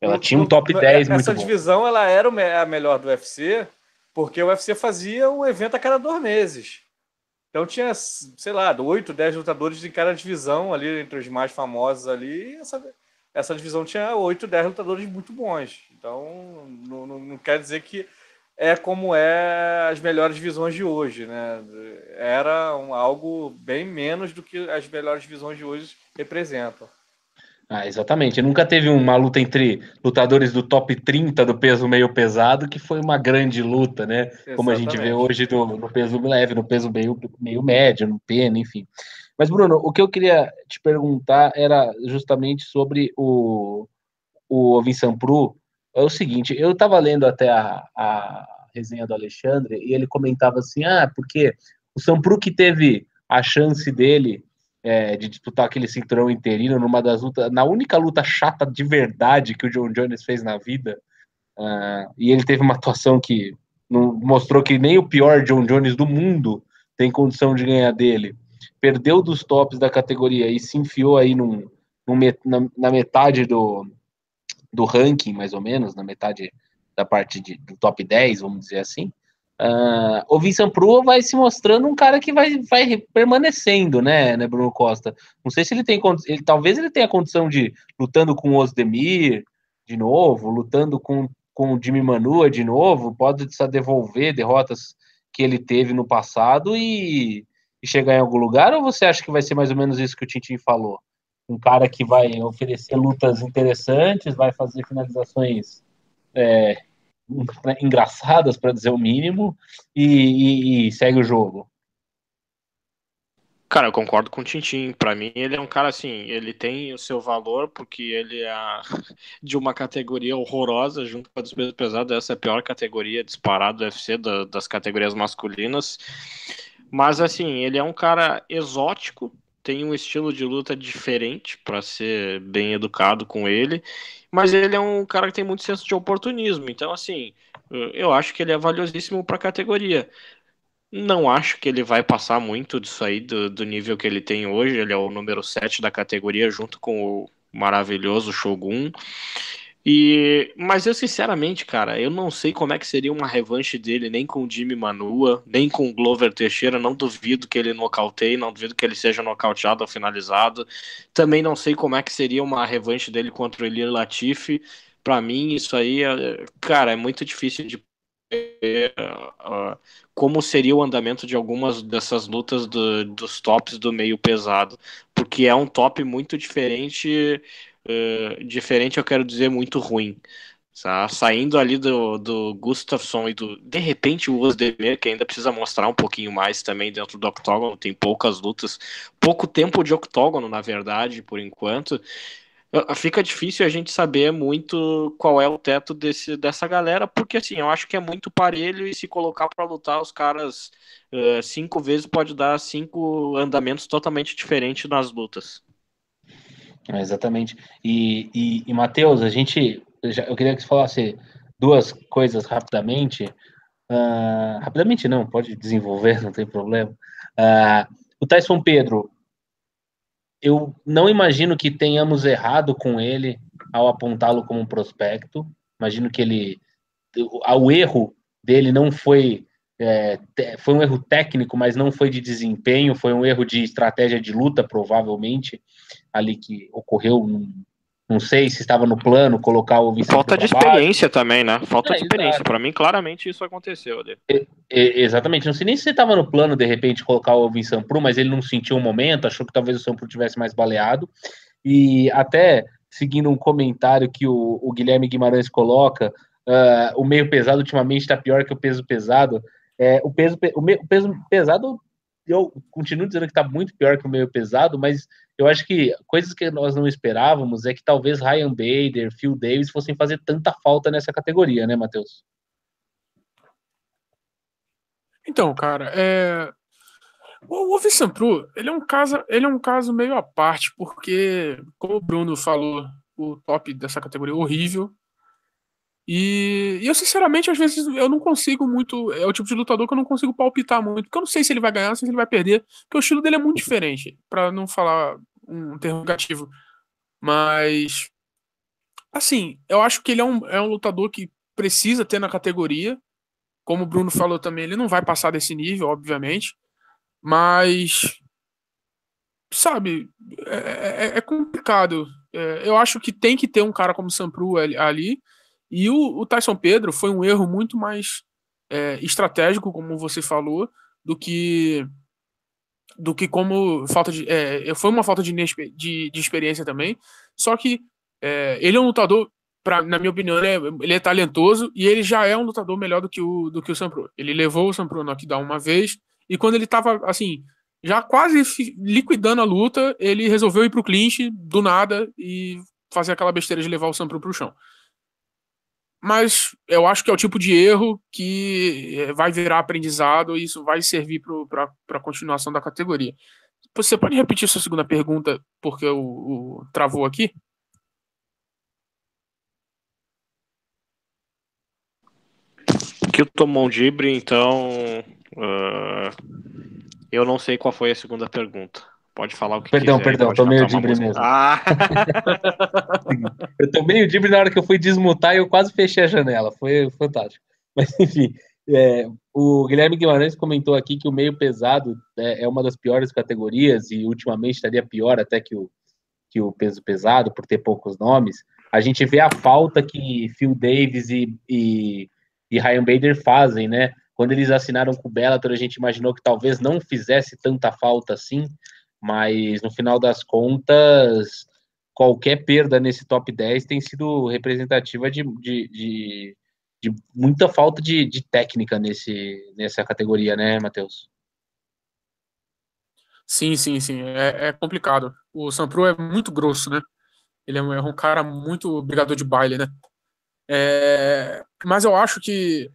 [SPEAKER 1] Ela tinha um top 10
[SPEAKER 2] Essa muito divisão bom. ela era a melhor do UFC, porque o UFC fazia um evento a cada dois meses. Então tinha, sei lá, 8, 10 lutadores em cada divisão ali, entre os mais famosos ali. essa, essa divisão tinha 8, 10 lutadores muito bons. Então não, não, não quer dizer que é como é as melhores divisões de hoje, né? Era um, algo bem menos do que as melhores divisões de hoje representam.
[SPEAKER 1] Ah, exatamente. Nunca teve uma luta entre lutadores do top 30 do peso meio pesado que foi uma grande luta, né? Exatamente. Como a gente vê hoje do, no peso leve, no peso meio, meio médio, no pena, enfim. Mas, Bruno, o que eu queria te perguntar era justamente sobre o, o Vincent Pru. É o seguinte, eu estava lendo até a, a resenha do Alexandre e ele comentava assim, ah, porque o Sampru que teve a chance dele é, de disputar aquele cinturão interino numa das lutas, na única luta chata de verdade que o John Jones fez na vida. Uh, e ele teve uma atuação que não, mostrou que nem o pior John Jones do mundo tem condição de ganhar dele. Perdeu dos tops da categoria e se enfiou aí num, num na, na, metade do, do ranking, mais ou menos, na metade da parte de, do top 10, vamos dizer assim. Uh, o Vincent Prua vai se mostrando um cara que vai, vai permanecendo, né, né, Bruno Costa? Não sei se ele tem ele, talvez ele tenha condição de lutando com o Osdemir de novo, lutando com, com o Jimmy Manua de novo, pode devolver derrotas que ele teve no passado e, e chegar em algum lugar, ou você acha que vai ser mais ou menos isso que o Tintin falou? Um cara que vai oferecer lutas interessantes, vai fazer finalizações é, engraçadas, para dizer o mínimo, e, e, e, segue o jogo.
[SPEAKER 3] Cara, eu concordo com o Tintin. Para mim, ele é um cara assim, ele tem o seu valor porque ele é de uma categoria horrorosa junto com a dos pesados. Essa é a pior categoria disparada do UFC da, das categorias masculinas. Mas assim, ele é um cara exótico, tem um estilo de luta diferente para ser bem educado com ele mas ele é um cara que tem muito senso de oportunismo. Então, assim, eu acho que ele é valiosíssimo para a categoria. Não acho que ele vai passar muito disso aí, do, do, nível que ele tem hoje. Ele é o número 7 da categoria, junto com o maravilhoso Shogun. E, mas eu sinceramente, cara, eu não sei como é que seria uma revanche dele, nem com o Jimmy Manua, nem com o Glover Teixeira. Não duvido que ele nocauteie, não duvido que ele seja nocauteado ou finalizado. Também não sei como é que seria uma revanche dele contra o Elir Latifi. Para mim, isso aí, é, cara, é muito difícil de ver uh, como seria o andamento de algumas dessas lutas do, dos tops do meio pesado, porque é um top muito diferente uh, diferente, eu quero dizer muito ruim. Tá? Saindo ali do, do Gustafsson e do. De repente, o Osdemir, que ainda precisa mostrar um pouquinho mais também dentro do octógono, tem poucas lutas, pouco tempo de octógono, na verdade, por enquanto. Fica difícil a gente saber muito qual é o teto desse, dessa galera, porque assim, eu acho que é muito parelho e se colocar para lutar os caras uh, cinco vezes pode dar cinco andamentos totalmente diferentes nas lutas.
[SPEAKER 1] É, exatamente. E, e, e Matheus, a gente, eu queria que você falasse duas coisas rapidamente. Uh, rapidamente não, pode desenvolver, não tem problema. Uh, o Tyson Pedro, eu não imagino que tenhamos errado com ele ao apontá-lo como um prospecto. Imagino que ele. O erro dele não foi. É, foi um erro técnico, mas não foi de desempenho, foi um erro de estratégia de luta, provavelmente, ali que ocorreu num, não sei se estava no plano colocar o
[SPEAKER 3] Vicente Falta de experiência também, né? Falta é, de experiência. Para mim, claramente, isso aconteceu ali.
[SPEAKER 1] É, é, exatamente. Não sei nem se estava no plano, de repente, colocar o Vincent Sampru, mas ele não sentiu o um momento, achou que talvez o Sampru tivesse mais baleado. E até seguindo um comentário que o, o Guilherme Guimarães coloca, uh, o meio pesado ultimamente está pior que o peso pesado. É, o, peso, o, meio, o peso pesado, eu continuo dizendo que está muito pior que o meio pesado, mas eu acho que coisas que nós não esperávamos é que talvez Ryan Bader, Phil Davis fossem fazer tanta falta nessa categoria, né, Matheus?
[SPEAKER 4] Então, cara, é... o Vincent Pro, ele é um caso, ele é um caso meio à parte, porque, como o Bruno falou, o top dessa categoria é horrível. E, e, eu, sinceramente, às vezes eu não consigo muito. É o tipo de lutador que eu não consigo palpitar muito, porque eu não sei se ele vai ganhar, não sei se ele vai perder, porque o estilo dele é muito diferente, para não falar um interrogativo. Mas. Assim, eu acho que ele é um, é um lutador que precisa ter na categoria. Como o Bruno falou também, ele não vai passar desse nível, obviamente. Mas. Sabe, é, é, é complicado. É, eu acho que tem que ter um cara como Sampru ali e o, o Tyson Pedro foi um erro muito mais é, estratégico, como você falou, do que do que como falta de é, foi uma falta de, de, de, experiência também. Só que é, ele é um lutador, pra, na minha opinião, ele é, ele é, talentoso e ele já é um lutador melhor do que o do que o Sampro. Ele levou o Sampro no knockdown uma vez e quando ele estava assim já quase liquidando a luta, ele resolveu ir pro clinch do nada e fazer aquela besteira de levar o Sampro pro chão mas eu acho que é o tipo de erro que eh, vai virar aprendizado e isso vai servir para a continuação da categoria. Você pode repetir sua segunda pergunta, porque o, o travou aqui?
[SPEAKER 3] Que o tomou um dibre, então uh, eu não sei qual foi a segunda pergunta. Pode falar o que
[SPEAKER 1] Perdão,
[SPEAKER 3] quiser,
[SPEAKER 1] perdão, tô meio dibre mesmo. Ah. eu tô meio dibre na hora que eu fui desmutar e eu quase fechei a janela. Foi fantástico. Mas, enfim, é, o Guilherme Guimarães comentou aqui que o meio pesado é, é, uma das piores categorias e ultimamente estaria pior até que o, que o peso pesado, por ter poucos nomes. A gente vê a falta que Phil Davis e, e, e Ryan Bader fazem, né? Quando eles assinaram com o Bellator, a gente imaginou que talvez não fizesse tanta falta assim, mas no final das contas, qualquer perda nesse top 10 tem sido representativa de, de, de, de muita falta de, de, técnica nesse, nessa categoria, né, Matheus?
[SPEAKER 4] Sim, sim, sim. É, é, complicado. O Sampro é muito grosso, né? Ele é um, é um cara muito brigador de baile, né? É, mas eu acho que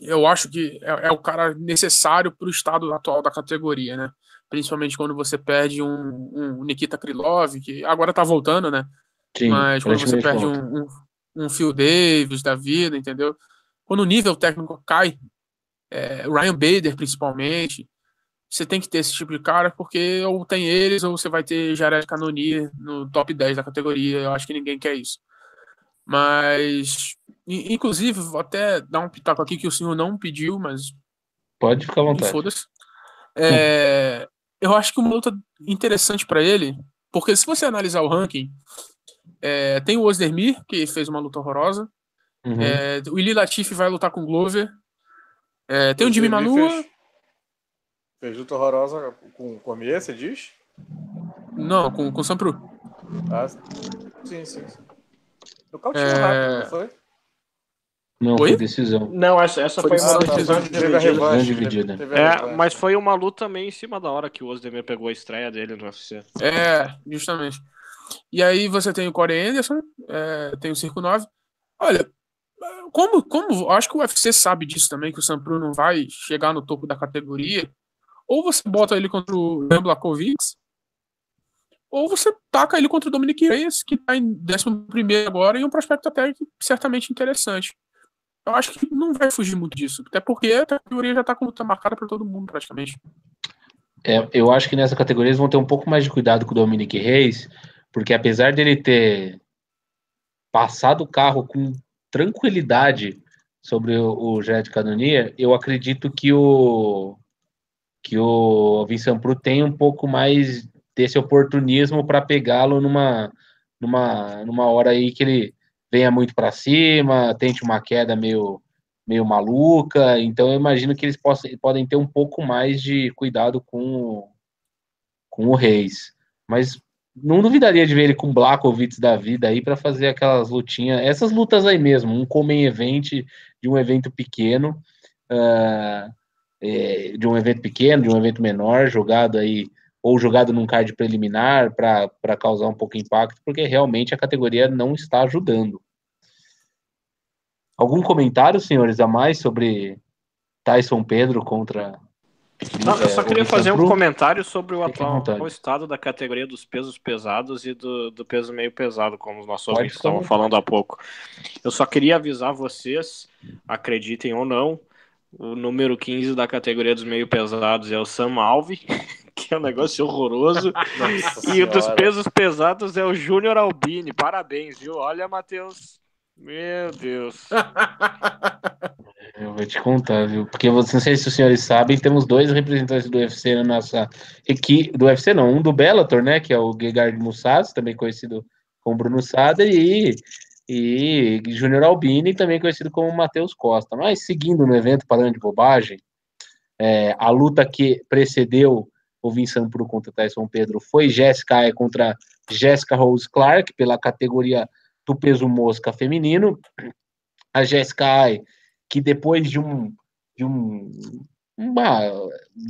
[SPEAKER 4] eu acho que é, é o cara necessário para o estado atual da categoria, né? Principalmente quando você perde um, um Nikita Krylov, que agora tá voltando, né? Sim, Mas quando você perde um, um, um, Phil Davis da vida, entendeu? Quando o nível técnico cai, é, Ryan Bader principalmente, você tem que ter esse tipo de cara, porque ou tem eles, ou você vai ter Jared Cannonier no top 10 da categoria. Eu acho que ninguém quer isso. Mas, inclusive, vou até dar um pitaco aqui que o senhor não pediu, mas.
[SPEAKER 1] Pode ficar à vontade.
[SPEAKER 4] Foda-se. É, eu acho que uma luta interessante para ele, porque se você analisar o ranking, é, tem o Ozdemir, que fez uma luta horrorosa. Uhum. É, o Ili Latif vai lutar com o Glover. É, tem o, o Jimmy Manua.
[SPEAKER 2] Fez, fez, luta horrorosa com o Cormier, você diz?
[SPEAKER 4] Não, com, com o Sampru.
[SPEAKER 2] Ah, sim, sim. sim. Nocautinho é... rápido, não foi?
[SPEAKER 1] Não, Oi? foi decisão.
[SPEAKER 3] Não, essa, essa foi, foi uma decisão dividida.
[SPEAKER 1] Revanche, dividida.
[SPEAKER 3] É, mas foi uma luta meio em cima da hora que o Ozdemir pegou a estreia dele no UFC.
[SPEAKER 4] É, justamente. E aí você tem o Corey Anderson, é, tem o Circo 9. Olha, como, como acho que o UFC sabe disso também, que o Sampru não vai chegar no topo da categoria, ou você bota ele contra o Jan ou você taca ele contra o Dominic Reyes, que está em 11 agora, e um prospecto até certamente interessante. Eu acho que não vai fugir muito disso. Até porque a categoria já está com luta marcada para todo mundo, praticamente.
[SPEAKER 1] É, eu acho que nessa categoria eles vão ter um pouco mais de cuidado com o Dominic Reis, porque apesar dele ter passado o carro com tranquilidade sobre o, o Canonia, eu acredito que o que o Vincent Pru tem um pouco mais desse oportunismo para pegá-lo numa, numa, numa hora aí que ele venha muito para cima, tente uma queda meio, meio maluca. Então eu imagino que eles possam, podem ter um pouco mais de cuidado com, com o Reis. Mas não duvidaria de ver ele com Blakovic da vida aí para fazer aquelas lutinhas, essas lutas aí mesmo, um comem event de um evento pequeno, uh, de um evento pequeno, de um evento menor, jogado aí ou jogado num card preliminar para causar um pouco de impacto, porque realmente a categoria não está ajudando. Algum comentário, senhores, a mais sobre Tyson Pedro contra.
[SPEAKER 3] Não, eu só é, queria fazer um comentário sobre o atual estado da categoria dos pesos pesados e do, do peso meio pesado, como os nossos ouvintes estavam falando há pouco. Eu só queria avisar vocês, acreditem ou não, o número 15 da categoria dos meio pesados é o Sam Alve, que é um negócio horroroso. e o dos pesos pesados é o Júnior Albini. Parabéns, viu? Olha, Matheus. Meu Deus.
[SPEAKER 1] Eu vou te contar, viu? Porque não sei se os senhores sabem, temos dois representantes do UFC na nossa equipe. Do UFC não, um do Bellator, né? Que é o Gegard Mussaz, também conhecido como Bruno Sader, e, e Júnior Albini, também conhecido como Matheus Costa. Mas seguindo no evento, parando de bobagem, é, a luta que precedeu o Vincent Pro contra Tyson Pedro foi Jéssica contra Jéssica Rose Clark, pela categoria do peso mosca feminino. A Jéssica Ai, que depois de um de um, uma,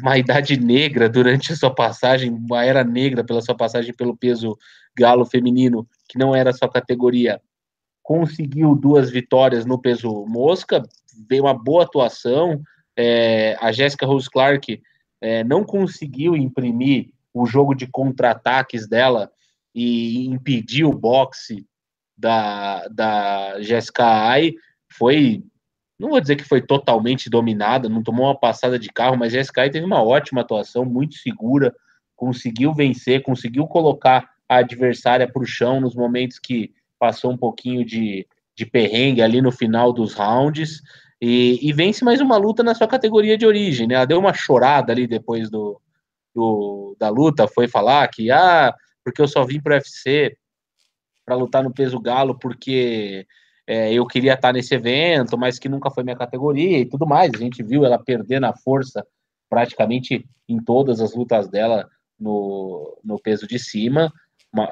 [SPEAKER 1] uma idade negra durante a sua passagem, uma era negra pela sua passagem pelo peso galo feminino, que não era sua categoria, conseguiu duas vitórias no peso mosca, veio uma boa atuação. É, a Jéssica Rose Clark é, não conseguiu imprimir o jogo de contra-ataques dela e impedir o boxe da, da Jessica Ai, foi, não vou dizer que foi totalmente dominada, não tomou uma passada de carro, mas Jessica Ai teve uma ótima atuação, muito segura, conseguiu vencer, conseguiu colocar a adversária para o chão nos momentos que passou um pouquinho de, de perrengue ali no final dos rounds, e, e, vence mais uma luta na sua categoria de origem, né? Ela deu uma chorada ali depois do, do da luta, foi falar que, ah, porque eu só vim para o UFC para lutar no peso galo porque é, eu queria estar nesse evento, mas que nunca foi minha categoria e tudo mais. A gente viu ela perder na força praticamente em todas as lutas dela no, no peso de cima,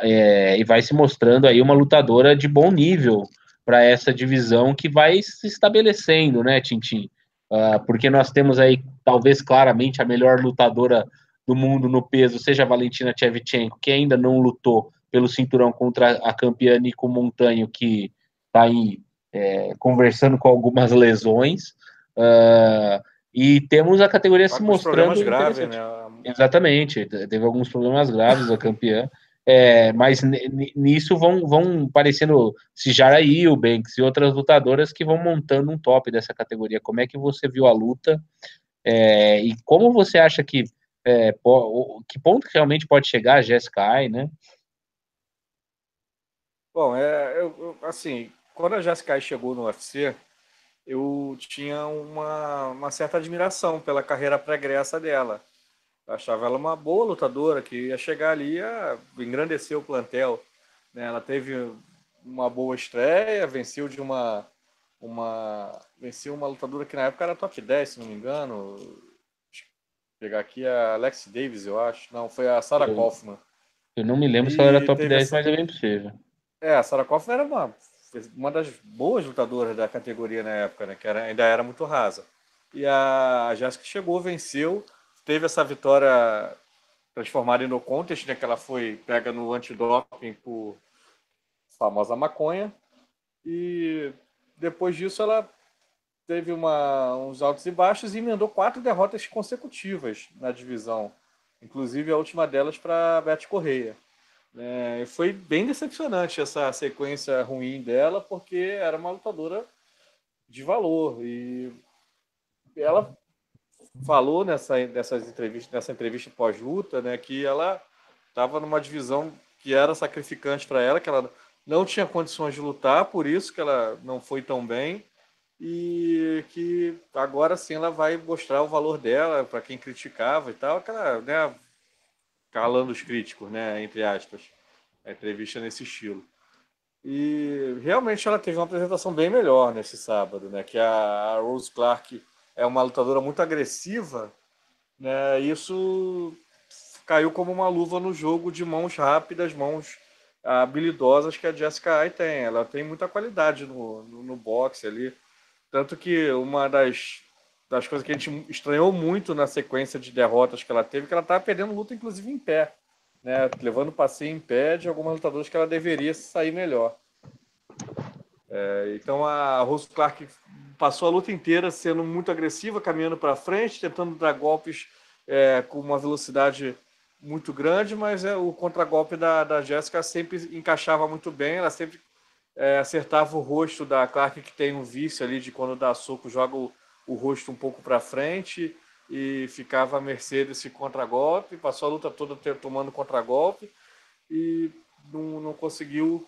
[SPEAKER 1] é, e vai se mostrando aí uma lutadora de bom nível para essa divisão que vai se estabelecendo, né, Tintin? Uh, porque nós temos aí, talvez claramente, a melhor lutadora do mundo no peso, seja a Valentina Shevchenko, que ainda não lutou pelo cinturão contra a campeã Nico Montanho, que está aí é, conversando com algumas lesões. Uh, e temos a categoria se mostrando.
[SPEAKER 2] Graves, né?
[SPEAKER 1] Exatamente, teve alguns problemas graves a campeã. É, mas nisso vão, vão aparecendo Sijara Eubanks e outras lutadoras que vão montando um top dessa categoria. Como é que você viu a luta? É, e como você acha que é, que ponto realmente pode chegar a Jessica Ai, né?
[SPEAKER 2] Bom, é, eu, assim, quando a Jessica Ai chegou no UFC, eu tinha uma, uma certa admiração pela carreira pregressa dela. Achava ela uma boa lutadora que ia chegar ali a engrandecer o plantel. Né? Ela teve uma boa estreia, venceu de uma uma venceu uma lutadora que na época era top 10, se não me engano. Pegar aqui a Alex Davis, eu acho. Não, foi a Sarah eu, Kaufman.
[SPEAKER 1] Eu não me lembro e se ela era top 10, essa... mas é bem possível.
[SPEAKER 2] É, a Sarah Kaufman era uma, uma das boas lutadoras da categoria na época, né? Que era, ainda era muito rasa. E a Jéssica chegou, venceu teve essa vitória transformada em no contest, né, que ela foi pega no antidoping por famosa maconha. E depois disso ela teve uma, uns altos e baixos e emendou quatro derrotas consecutivas na divisão, inclusive a última delas para Beth Correia. É, foi bem decepcionante essa sequência ruim dela, porque era uma lutadora de valor. E ela falou nessa, nessas entrevistas, nessa entrevista pós-luta, né, que ela estava numa divisão que era sacrificante para ela, que ela não tinha condições de lutar, por isso que ela não foi tão bem e que agora sim ela vai mostrar o valor dela para quem criticava e tal, aquela, né, calando os críticos, né, entre aspas, a entrevista nesse estilo. E realmente ela teve uma apresentação bem melhor nesse sábado, né, que a Rose Clark é uma lutadora muito agressiva, né, isso caiu como uma luva no jogo de mãos rápidas, mãos habilidosas que a Jessica Ai tem. Ela tem muita qualidade no, no, no boxe ali. Tanto que uma das, das coisas que a gente estranhou muito na sequência de derrotas que ela teve, que ela estava perdendo luta, inclusive em pé. Né? Levando passeio em pé de algumas lutadoras que ela deveria sair melhor. É, então a Rose Clark passou a luta inteira sendo muito agressiva, caminhando para frente, tentando dar golpes é, com uma velocidade muito grande, mas é, o contragolpe da, da Jéssica sempre encaixava muito bem, ela sempre é, acertava o rosto da Clark, que tem um vício ali de quando dá soco, joga o, o rosto um pouco para frente e ficava à mercê desse contragolpe. Passou a luta toda tomando contragolpe e não, não conseguiu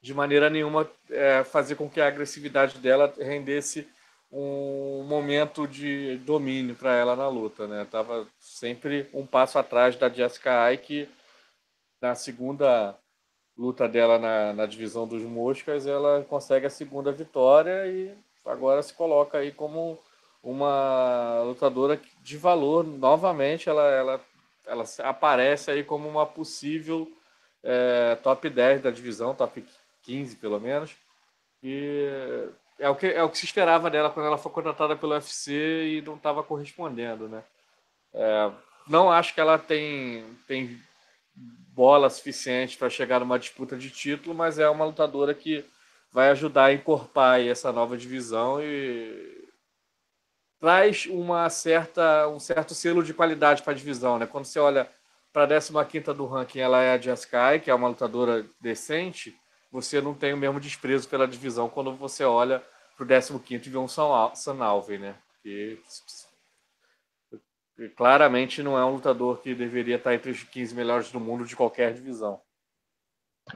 [SPEAKER 2] de maneira nenhuma é, fazer com que a agressividade dela rendesse um momento de domínio para ela na luta, né? Tava sempre um passo atrás da Jessica Ai, que na segunda luta dela na, na divisão dos moscas, ela consegue a segunda vitória e agora se coloca aí como uma lutadora de valor novamente. Ela, ela, ela aparece aí como uma possível é, top 10 da divisão, top 15 pelo menos. E é o que, é o que se esperava dela quando ela foi contratada pelo UFC e não estava correspondendo, né? É, não acho que ela tem, tem bola suficiente para chegar numa disputa de título, mas é uma lutadora que vai ajudar a encorpar essa nova divisão e traz uma certa, um certo selo de qualidade para a divisão. Né? Quando você olha para a 15 do ranking, ela é a Jessica que é uma lutadora decente, você não tem o mesmo desprezo pela divisão quando você olha para o 15 e vê um San Alvin, né? Que claramente não é um lutador que deveria estar entre os 15 melhores do mundo de qualquer divisão.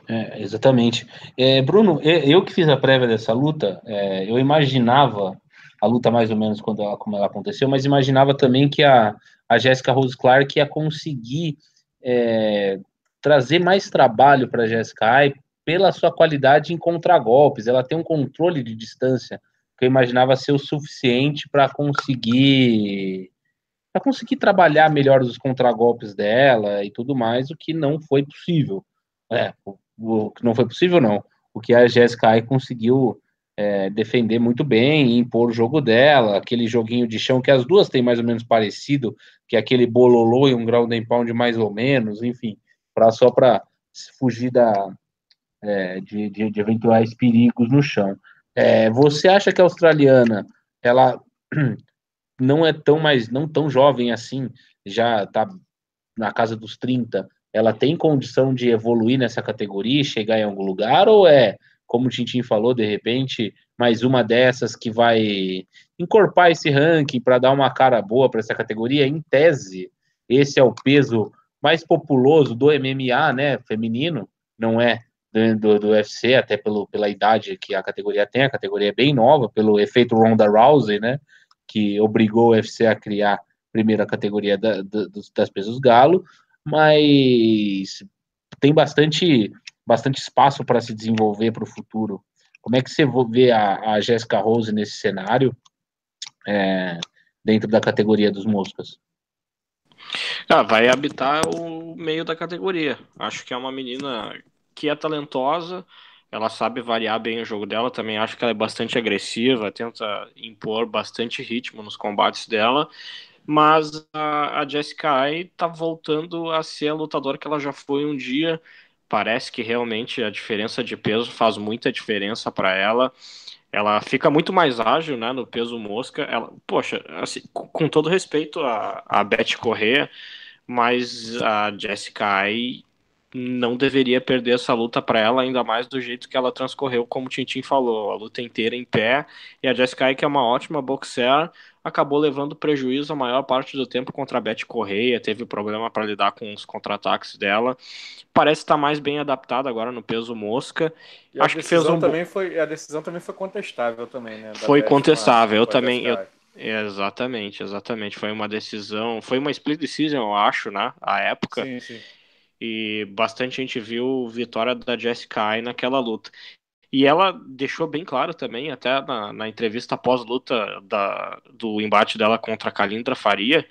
[SPEAKER 1] É, exatamente. É, Bruno, eu que fiz a prévia dessa luta, é, eu imaginava a luta mais ou menos quando ela, como ela aconteceu, mas imaginava também que a, a Jessica Rose Clark ia conseguir é, trazer mais trabalho para a Jessica Ai pela sua qualidade em contragolpes. Ela tem um controle de distância que eu imaginava ser o suficiente para conseguir para conseguir trabalhar melhor os contragolpes dela e tudo mais, o que não foi possível. É, o, o que não foi possível, não. O que a Jessica Ai conseguiu é, defender muito bem, impor o jogo dela, aquele joguinho de chão que as duas têm mais ou menos parecido, que é aquele bololô e um ground and pound mais ou menos, enfim, pra, só para fugir da, é, de, de, de, eventuais perigos no chão. É, você acha que a australiana ela não é tão mais não tão jovem assim, já está na casa dos 30, ela tem condição de evoluir nessa categoria e chegar em algum lugar ou é, como o Tintin falou, de repente, mais uma dessas que vai encorpar esse ranking para dar uma cara boa para essa categoria? Em tese, esse é o peso mais populoso do MMA, né, feminino, não é do, do UFC, até pelo, pela idade que a categoria tem, a categoria é bem nova, pelo efeito Ronda Rousey, né, que obrigou o UFC a criar a primeira categoria da, da, das pesos galo, mas tem bastante, bastante espaço para se desenvolver para o futuro. Como é que você vê a, a Jessica Rose nesse cenário, é, dentro da categoria dos moscas?
[SPEAKER 3] Ah, vai habitar o meio da categoria. Acho que é uma menina que é talentosa, ela sabe variar bem o jogo dela, também acho que ela é bastante agressiva, tenta impor bastante ritmo nos combates dela, mas a, a Jessica Ai tá voltando a ser a lutadora que ela já foi um dia, parece que realmente a diferença de peso faz muita diferença para ela, ela fica muito mais ágil, né, no peso mosca, ela, poxa, assim, com todo respeito a, a Beth Correa, mas a Jessica Ai não deveria perder essa luta para ela, ainda mais do jeito que ela transcorreu, como o Tintin falou, a luta inteira em pé. E a Jessica que é uma ótima boxer, acabou levando prejuízo a maior parte do tempo contra a Beth Correia, teve problema para lidar com os contra-ataques dela. Parece estar mais bem adaptada agora no peso mosca.
[SPEAKER 2] E Acho que fez um também foi a decisão também foi contestável também, né?
[SPEAKER 3] Foi Beth contestável, eu também eu, exatamente, exatamente, foi uma decisão, foi uma split decision, eu acho, né, a época. Sim, sim e bastante gente viu vitória da Jessica Ai naquela luta. E ela deixou bem claro também, até na, na entrevista pós-luta do embate dela contra a Kalindra Faria,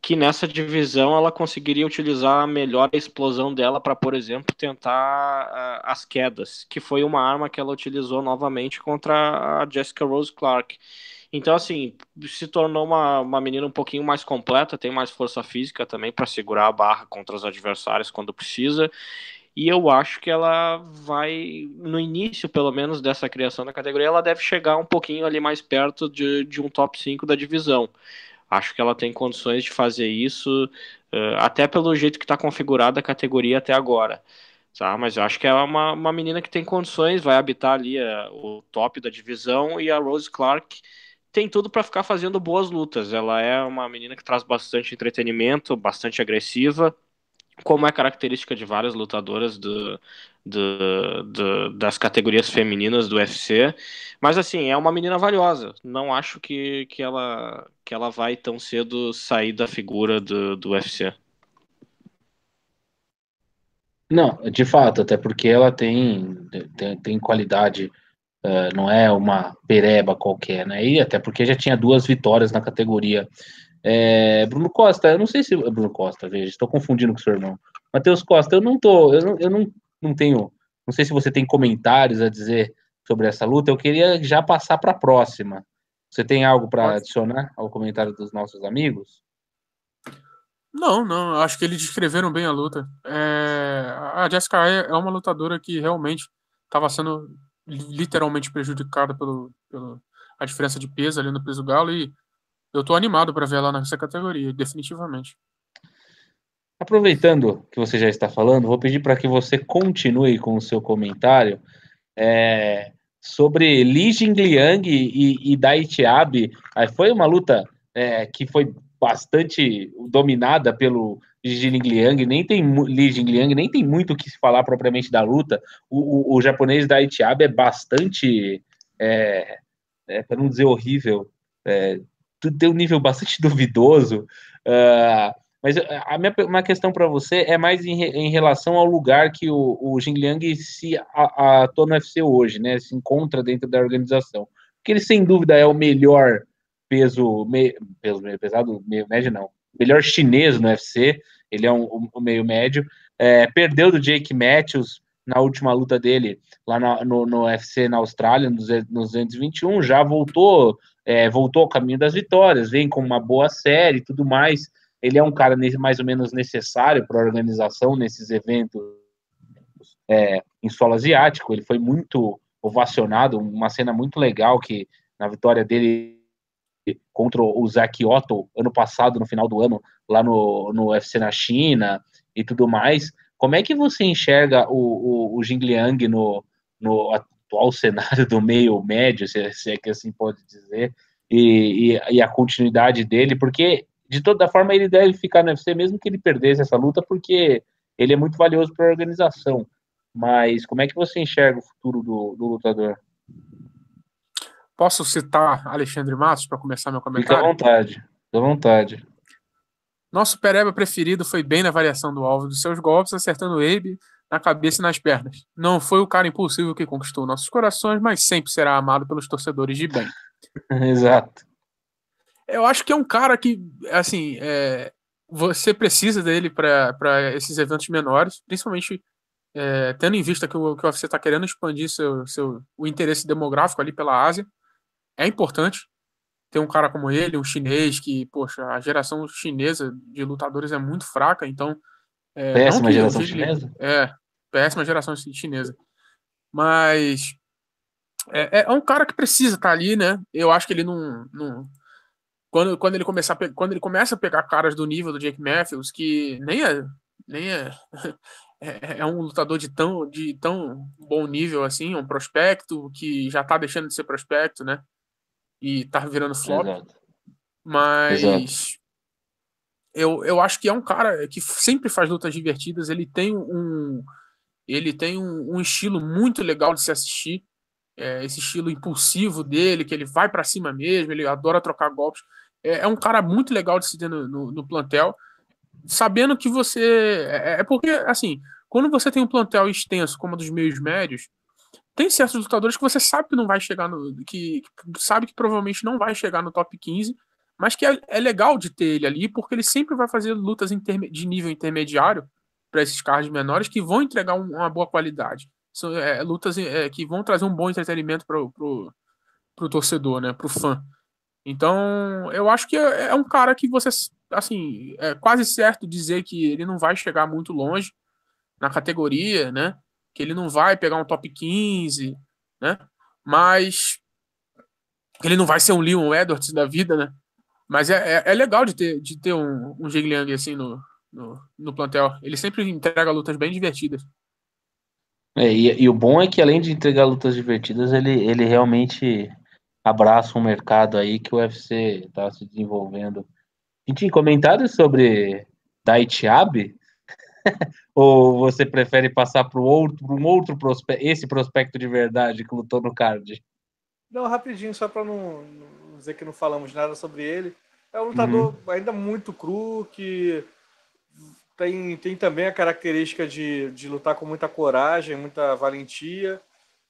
[SPEAKER 3] que nessa divisão ela conseguiria utilizar melhor a explosão dela para, por exemplo, tentar uh, as quedas, que foi uma arma que ela utilizou novamente contra a Jessica Rose Clark. Então, assim, se tornou uma, uma menina um pouquinho mais completa, tem mais força física também para segurar a barra contra os adversários quando precisa. E eu acho que ela vai, no início, pelo menos, dessa criação da categoria, ela deve chegar um pouquinho ali mais perto de, de um top 5 da divisão. Acho que ela tem condições de fazer isso, uh, até pelo jeito que está configurada a categoria até agora. Tá? Mas eu acho que é uma, uma menina que tem condições, vai habitar ali uh, o top da divisão, e a Rose Clark tem tudo para ficar fazendo boas lutas. Ela é uma menina que traz bastante entretenimento, bastante agressiva, como é característica de várias lutadoras do, do, do, das categorias femininas do UFC. Mas assim, é uma menina valiosa. Não acho que, que, ela, que ela vai tão cedo sair da figura do, do UFC.
[SPEAKER 1] Não, de fato, até porque ela tem, tem, tem qualidade Uh, não é uma pereba qualquer, né? E até porque já tinha duas vitórias na categoria. É, Bruno Costa, eu não sei se. Bruno Costa, veja, estou confundindo com o seu irmão. Matheus Costa, eu não tô. Eu não, eu não, não tenho. Não sei se você tem comentários a dizer sobre essa luta. Eu queria já passar para a próxima. Você tem algo para adicionar ao comentário dos nossos amigos?
[SPEAKER 4] Não, não. Acho que eles descreveram bem a luta. É, a Jessica é uma lutadora que realmente estava sendo literalmente prejudicada pelo, pelo a diferença de peso ali no peso galo e eu tô animado para ver ela nessa categoria, definitivamente.
[SPEAKER 1] Aproveitando que você já está falando, vou pedir para que você continue com o seu comentário é, sobre Li Jingliang e, e Dai Chiabi. Foi uma luta é, que foi bastante dominada pelo Li Liang, nem tem Li Jingliang, nem tem muito o que se falar propriamente da luta. O, o, o japonês da Itiaba é bastante, é, é, para não dizer horrível, é, tem um nível bastante duvidoso. Uh, mas a minha uma questão para você é mais em, em, relação ao lugar que o, o Jingliang se atua no UFC hoje, né? Se encontra dentro da organização. Porque ele, sem dúvida, é o melhor peso, me, peso meio pesado, meio médio não, melhor chinês no UFC, ele é um, um meio médio, é, perdeu do Jake Matthews na última luta dele lá no, no, no UFC na Austrália, nos, nos 221, já voltou, é, voltou ao caminho das vitórias, vem com uma boa série e tudo mais. Ele é um cara mais ou menos necessário para a organização nesses eventos é, em solo asiático. Ele foi muito ovacionado, uma cena muito legal que na vitória dele contra o Zach Otto ano passado, no final do ano, lá no, no UFC na China e tudo mais. Como é que você enxerga o, o, o Jing Liang no, no atual cenário do meio médio, se, se é que assim pode dizer, e, e, e, a continuidade dele? Porque, de toda forma, ele deve ficar no UFC, mesmo que ele perdesse essa luta, porque ele é muito valioso para a organização. Mas como é que você enxerga o futuro do, do lutador?
[SPEAKER 4] Posso citar Alexandre Matos para começar meu comentário?
[SPEAKER 1] Fica à vontade, à vontade.
[SPEAKER 4] Nosso pereba preferido foi bem na variação do alvo dos seus golpes, acertando o Abe na cabeça e nas pernas. Não foi o cara impulsivo que conquistou nossos corações, mas sempre será amado pelos torcedores de bem.
[SPEAKER 1] Exato.
[SPEAKER 4] Eu acho que é um cara que, assim, é, você precisa dele para esses eventos menores, principalmente é, tendo em vista que o, que o UFC está querendo expandir seu, seu, o interesse demográfico ali pela Ásia é importante ter um cara como ele, um chinês, que, poxa, a geração chinesa de lutadores é muito fraca, então.
[SPEAKER 1] É, péssima geração chinesa?
[SPEAKER 4] É, péssima geração chinesa. Mas. É, é, um cara que precisa estar tá ali, né? Eu acho que ele não. não quando, quando, ele começar, quando ele começa a pegar caras do nível do Jake Matthews, que nem é. Nem é é, é, um lutador de tão, de tão bom nível assim, um prospecto que já tá deixando de ser prospecto, né? E tá virando flop. Exato. Mas Exato. Eu, eu acho que é um cara que sempre faz lutas divertidas, ele tem um ele tem um, um estilo muito legal de se assistir, é, esse estilo impulsivo dele, que ele vai para cima mesmo, ele adora trocar golpes. É, é, um cara muito legal de se ter no, no, no plantel sabendo que você. É, é, porque, assim, quando você tem um plantel extenso, como o dos meios médios, tem certos lutadores que você sabe que não vai chegar no. que, que sabe que provavelmente não vai chegar no top 15, mas que é, é legal de ter ele ali, porque ele sempre vai fazer lutas de nível intermediário para esses cards menores que vão entregar um, uma boa qualidade. São é, lutas é, que vão trazer um bom entretenimento para o torcedor, né, para o fã. Então, eu acho que é, é, um cara que você, assim, é quase certo dizer que ele não vai chegar muito longe na categoria, né? Que ele não vai pegar um top 15, né? Mas ele não vai ser um Leon Edwards da vida, né? Mas é, é, é legal de ter, de ter um, um Jigliang assim no, no, no, plantel. Ele sempre entrega lutas bem divertidas.
[SPEAKER 1] É, e, e, o bom é que além de entregar lutas divertidas, ele, ele realmente abraça um mercado aí que o UFC está se desenvolvendo. E tinha comentários sobre Daichiabe? Ou você prefere passar para outro, um outro prospecto, esse prospecto de verdade que lutou no card?
[SPEAKER 2] Não, rapidinho, só para não, não, dizer que não falamos nada sobre ele. É um lutador uhum. ainda muito cru, que tem, tem também a característica de, de lutar com muita coragem, muita valentia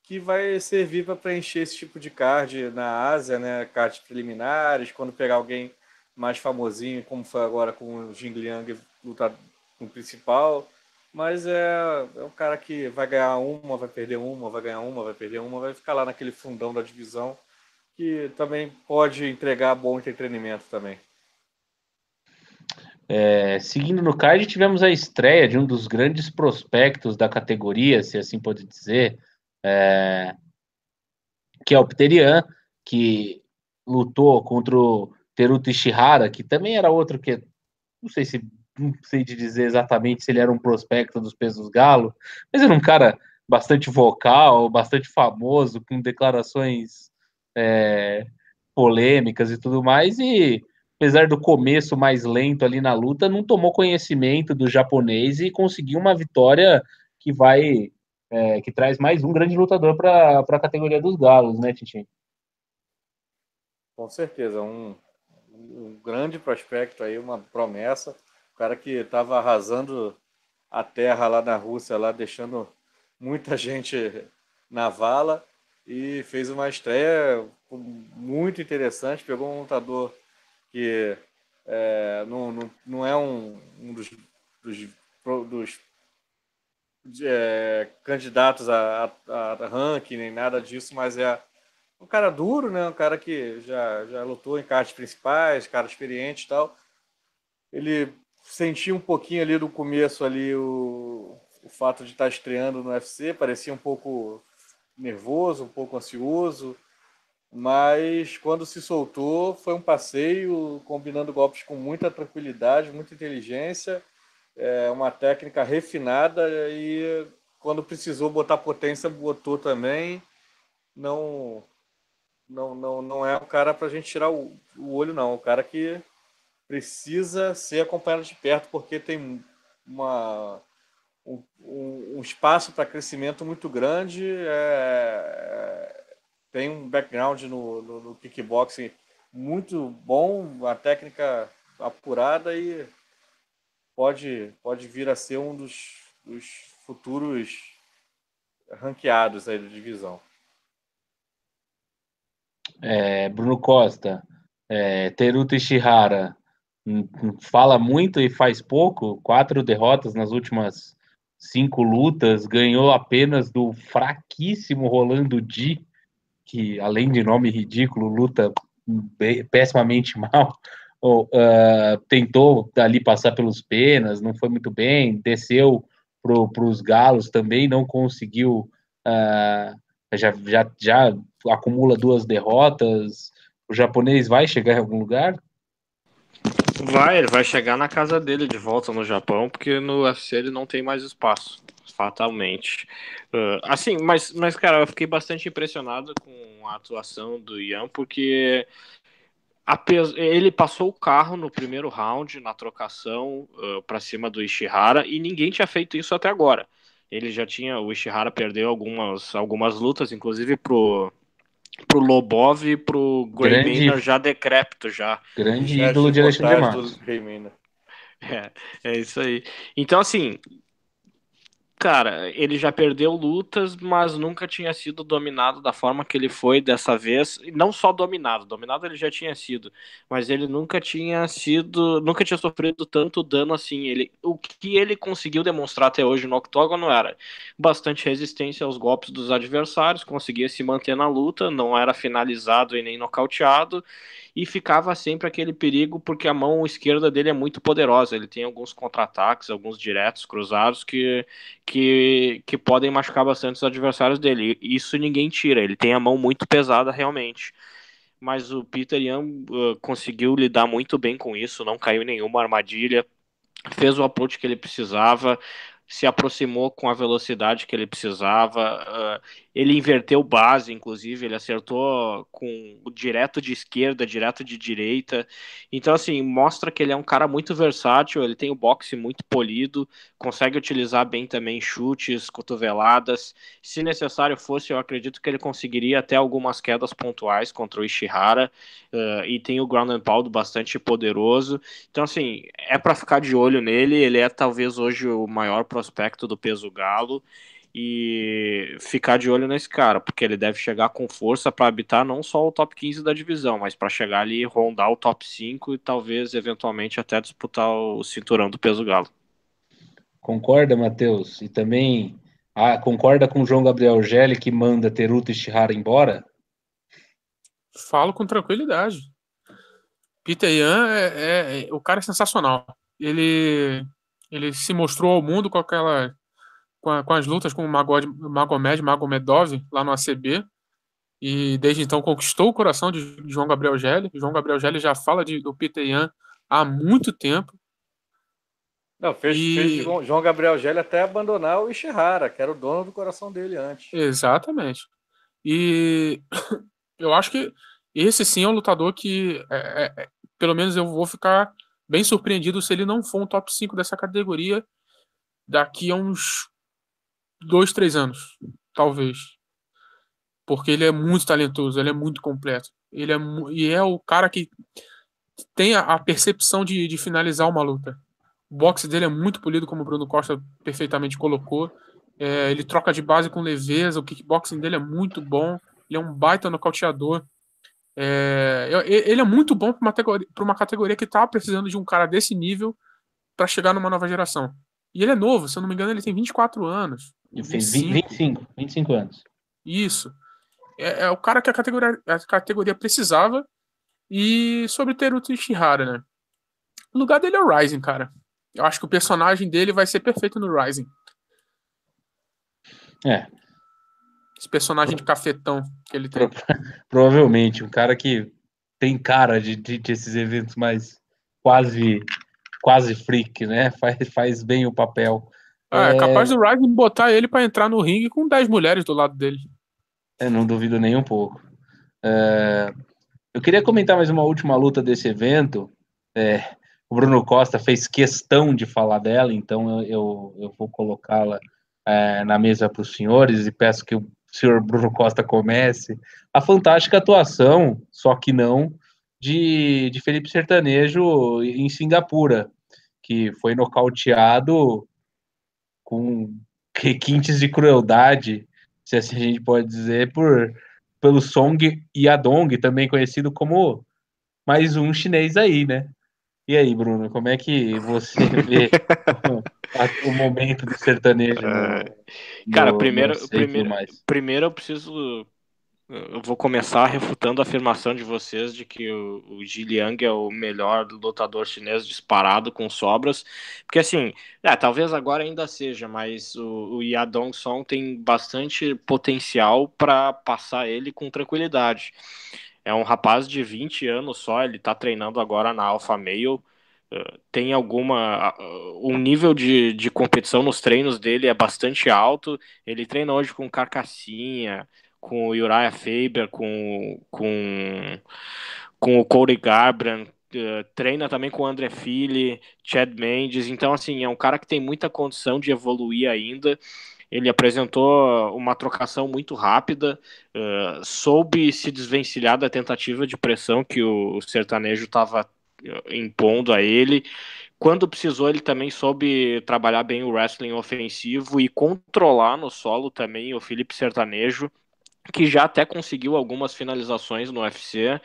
[SPEAKER 2] que vai servir para preencher esse tipo de card na Ásia, né? Cards preliminares, quando pegar alguém mais famosinho, como foi agora com o Jing Liang lutar no principal. Mas é, é um cara que vai ganhar uma, vai perder uma, vai ganhar uma, vai perder uma, vai ficar lá naquele fundão da divisão, que também pode entregar bom entretenimento também.
[SPEAKER 1] É, seguindo no card, tivemos a estreia de um dos grandes prospectos da categoria, se assim pode dizer, é, que é o Pterian, que lutou contra o Teruto Ishihara, que também era outro que não sei se não sei te dizer exatamente se ele era um prospecto dos pesos galo, mas era um cara bastante vocal, bastante famoso, com declarações é, polêmicas e tudo mais, e apesar do começo mais lento ali na luta, não tomou conhecimento do japonês e conseguiu uma vitória que vai é, que traz mais um grande lutador para a categoria dos galos, né, Tintin?
[SPEAKER 2] Com certeza, um, um grande prospecto aí, uma promessa, o cara que estava arrasando a terra lá na Rússia, lá deixando muita gente na vala e fez uma estreia muito interessante, pegou um lutador que é, não, não, não é um, um dos, dos, dos é, candidatos a, a, a, ranking, nem nada disso, mas é um cara duro, né? Um cara que já, já lutou em cartas principais, cara experiente e tal. Ele sentia um pouquinho ali do começo ali o, o fato de estar estreando no UFC, parecia um pouco nervoso, um pouco ansioso, mas quando se soltou foi um passeio, combinando golpes com muita tranquilidade, muita inteligência é uma técnica refinada e quando precisou botar potência, botou também. Não não, não, não é um cara para a gente tirar o, o olho, não. Um cara que precisa ser acompanhado de perto, porque tem uma, um, um espaço para crescimento muito grande. É, tem um background no, no, no kickboxing muito bom, uma técnica apurada e pode, pode vir a ser um dos, dos futuros ranqueados aí da divisão.
[SPEAKER 1] É, Bruno Costa, é, Teruto Ishihara fala muito e faz pouco, quatro derrotas nas últimas cinco lutas, ganhou apenas do fraquíssimo Rolando Di, que além de nome ridículo, luta pessimamente mal uh, tentou ali passar pelos penas, não foi muito bem, desceu para os galos também, não conseguiu, uh, já, já, já acumula duas derrotas. O japonês vai chegar em algum lugar?
[SPEAKER 3] Vai, ele vai chegar na casa dele de volta no Japão, porque no UFC ele não tem mais espaço, fatalmente. Uh, assim, mas, mas, cara, eu fiquei bastante impressionado com a atuação do Ian, porque ele passou o carro no primeiro round, na trocação, uh, para cima do Ishihara, e ninguém tinha feito isso até agora. Ele já tinha, o Ishihara perdeu algumas, algumas lutas, inclusive pro pro Lobov e pro Grey já decrépito já.
[SPEAKER 1] Grande já ídolo de Alexandre Matos.
[SPEAKER 3] É, é isso aí. Então, assim, cara, ele já perdeu lutas, mas nunca tinha sido dominado da forma que ele foi dessa vez. Não só dominado, dominado ele já tinha sido, mas ele nunca tinha sido, nunca tinha sofrido tanto dano assim. Ele, o que ele conseguiu demonstrar até hoje no octógono era bastante resistência aos golpes dos adversários, conseguia se manter na luta, não era finalizado e nem nocauteado e ficava sempre aquele perigo porque a mão esquerda dele é muito poderosa. Ele tem alguns contra-ataques, alguns diretos cruzados que, que, que podem machucar bastante os adversários dele. Isso ninguém tira. Ele tem a mão muito pesada realmente. Mas o Peter Young uh, conseguiu lidar muito bem com isso, não caiu em nenhuma armadilha, fez o approach que ele precisava, se aproximou com a velocidade que ele precisava. Uh, ele inverteu base, inclusive, ele acertou com direto de esquerda, direto de direita. Então, assim, mostra que ele é um cara muito versátil, ele tem o boxe muito polido, consegue utilizar bem também chutes, cotoveladas. Se necessário fosse, eu acredito que ele conseguiria até algumas quedas pontuais contra o Ishihara. Uh, e tem o ground and pound bastante poderoso. Então, assim, é para ficar de olho nele. Ele é talvez hoje o maior prospecto do peso galo e ficar de olho nesse cara, porque ele deve chegar com força para habitar não só o top 15 da divisão, mas para chegar ali e rondar o top 5 e talvez eventualmente até disputar o cinturão do peso galo.
[SPEAKER 1] Concorda, Matheus? E também ah, concorda com o João Gabriel Gelli que manda Teruto e Shihara embora?
[SPEAKER 4] Falo com tranquilidade. Peter Yan é, é, é, o cara é sensacional. Ele ele se mostrou ao mundo com aquela com, a, com as lutas com o Magod, Magomed Magomedov lá no ACB. E desde então conquistou o coração de João Gabriel Gelli. João Gabriel Gelli já fala de, do Peter Yan há muito tempo.
[SPEAKER 2] Não, fez, e... fez João Gabriel Gelli até abandonar o Ishihara, que era o dono do coração dele antes.
[SPEAKER 4] Exatamente. E eu acho que esse sim é um lutador que, é, é, é, pelo menos, eu vou ficar bem surpreendido se ele não for um top 5 dessa categoria daqui a uns dois, três anos, talvez. Porque ele é muito talentoso, ele é muito completo. Ele é, e é o cara que tem a, a percepção de, de finalizar uma luta. O boxe dele é muito polido, como o Bruno Costa perfeitamente colocou. É, ele troca de base com leveza, o kickboxing dele é muito bom. Ele é um baita nocauteador. É, ele é muito bom para uma, uma categoria que está precisando de um cara desse nível para chegar numa nova geração. E ele é novo, se eu não me engano, ele tem 24 anos.
[SPEAKER 1] Ele fez 25, 25 anos.
[SPEAKER 4] Isso. É, é, o cara que a categoria, a categoria precisava. E sobre Teruto Ishihara, né? O lugar dele é o Rising, cara. Eu acho que o personagem dele vai ser perfeito no Rising.
[SPEAKER 1] É.
[SPEAKER 4] Esse personagem de cafetão que ele tem.
[SPEAKER 1] Provavelmente, um cara que tem cara de, de, de esses eventos mais quase quase freak, né? Faz, faz bem o papel.
[SPEAKER 4] Ah, é, é capaz do Ryzen botar ele para entrar no ringue com 10 mulheres do lado dele.
[SPEAKER 1] Eu não duvido nem um pouco. É, eu queria comentar mais uma última luta desse evento. É, o Bruno Costa fez questão de falar dela, então eu, eu, eu vou colocá-la é, na mesa para os senhores e peço que o senhor Bruno Costa comece. A fantástica atuação, só que não, de, de Felipe Sertanejo em Singapura, que foi nocauteado com requintes de crueldade, se assim a gente pode dizer, por pelo Song Yadong, também conhecido como mais um chinês aí, né? E aí, Bruno, como é que você vê o, o, momento do sertanejo? No,
[SPEAKER 3] é, Cara, no, primeiro, primeiro, primeiro eu preciso eu vou começar refutando a afirmação de vocês de que o, o Liang é o melhor lutador chinês disparado com sobras, porque assim, é, talvez agora ainda seja, mas o, o Yadong Song tem bastante potencial para passar ele com tranquilidade. É um rapaz de 20 anos só, ele está treinando agora na Alpha Male, tem alguma. Um nível de, de competição nos treinos dele é bastante alto. Ele treina hoje com Carcassinha, com o Uriah Faber, com, com, com o Corey Garbrandt, uh, treina também com o André Fili, Chad Mendes. Então, assim, é um cara que tem muita condição de evoluir ainda. Ele apresentou uma trocação muito rápida, uh, soube se desvencilhar da tentativa de pressão que o sertanejo estava impondo a ele. Quando precisou, ele também soube trabalhar bem o wrestling ofensivo e controlar no solo também o Felipe Sertanejo, que já até conseguiu algumas finalizações no UFC.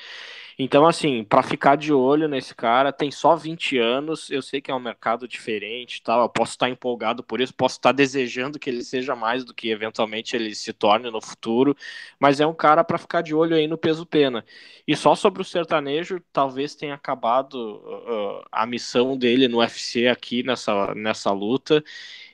[SPEAKER 3] Então, assim, para ficar de olho nesse cara, tem só 20 anos. Eu sei que é um mercado diferente, tal. Eu posso estar empolgado por isso, posso estar desejando que ele seja mais do que eventualmente ele se torne no futuro. Mas é um cara para ficar de olho aí no peso pena. E só sobre o sertanejo, talvez tenha acabado uh, a missão dele no UFC aqui nessa, nessa luta.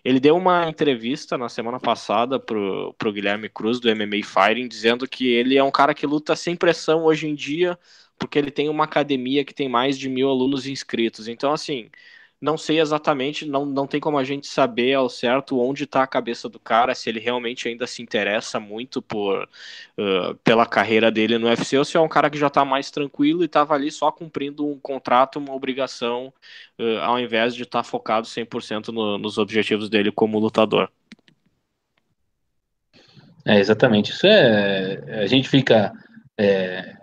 [SPEAKER 3] Ele deu uma entrevista na semana passada pro, pro Guilherme Cruz do MMA Fighting, dizendo que ele é um cara que luta sem pressão hoje em dia porque ele tem uma academia que tem mais de mil alunos inscritos. Então, assim, não sei exatamente, não, não tem como a gente saber ao certo onde está a cabeça do cara, se ele realmente ainda se interessa muito por uh, pela carreira dele no UFC, ou se é um cara que já está mais tranquilo e estava ali só cumprindo um contrato, uma obrigação, uh, ao invés de estar tá focado 100% no, nos objetivos dele como lutador.
[SPEAKER 1] É, exatamente. Isso é. A gente fica. É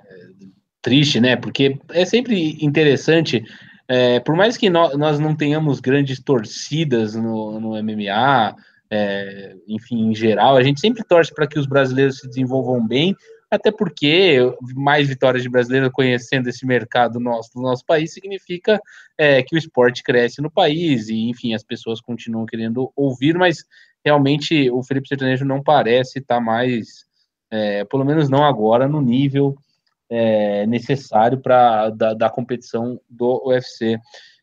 [SPEAKER 1] triste, né? Porque é sempre interessante, é, por mais que no, nós não tenhamos grandes torcidas no, no MMA, é, enfim, em geral, a gente sempre torce para que os brasileiros se desenvolvam bem, até porque mais vitórias de brasileiros conhecendo esse mercado nosso do nosso país significa é, que o esporte cresce no país e, enfim, as pessoas continuam querendo ouvir, mas realmente o Felipe Sertanejo não parece estar tá mais, é, pelo menos não agora, no nível é, necessário para da, da, competição do UFC.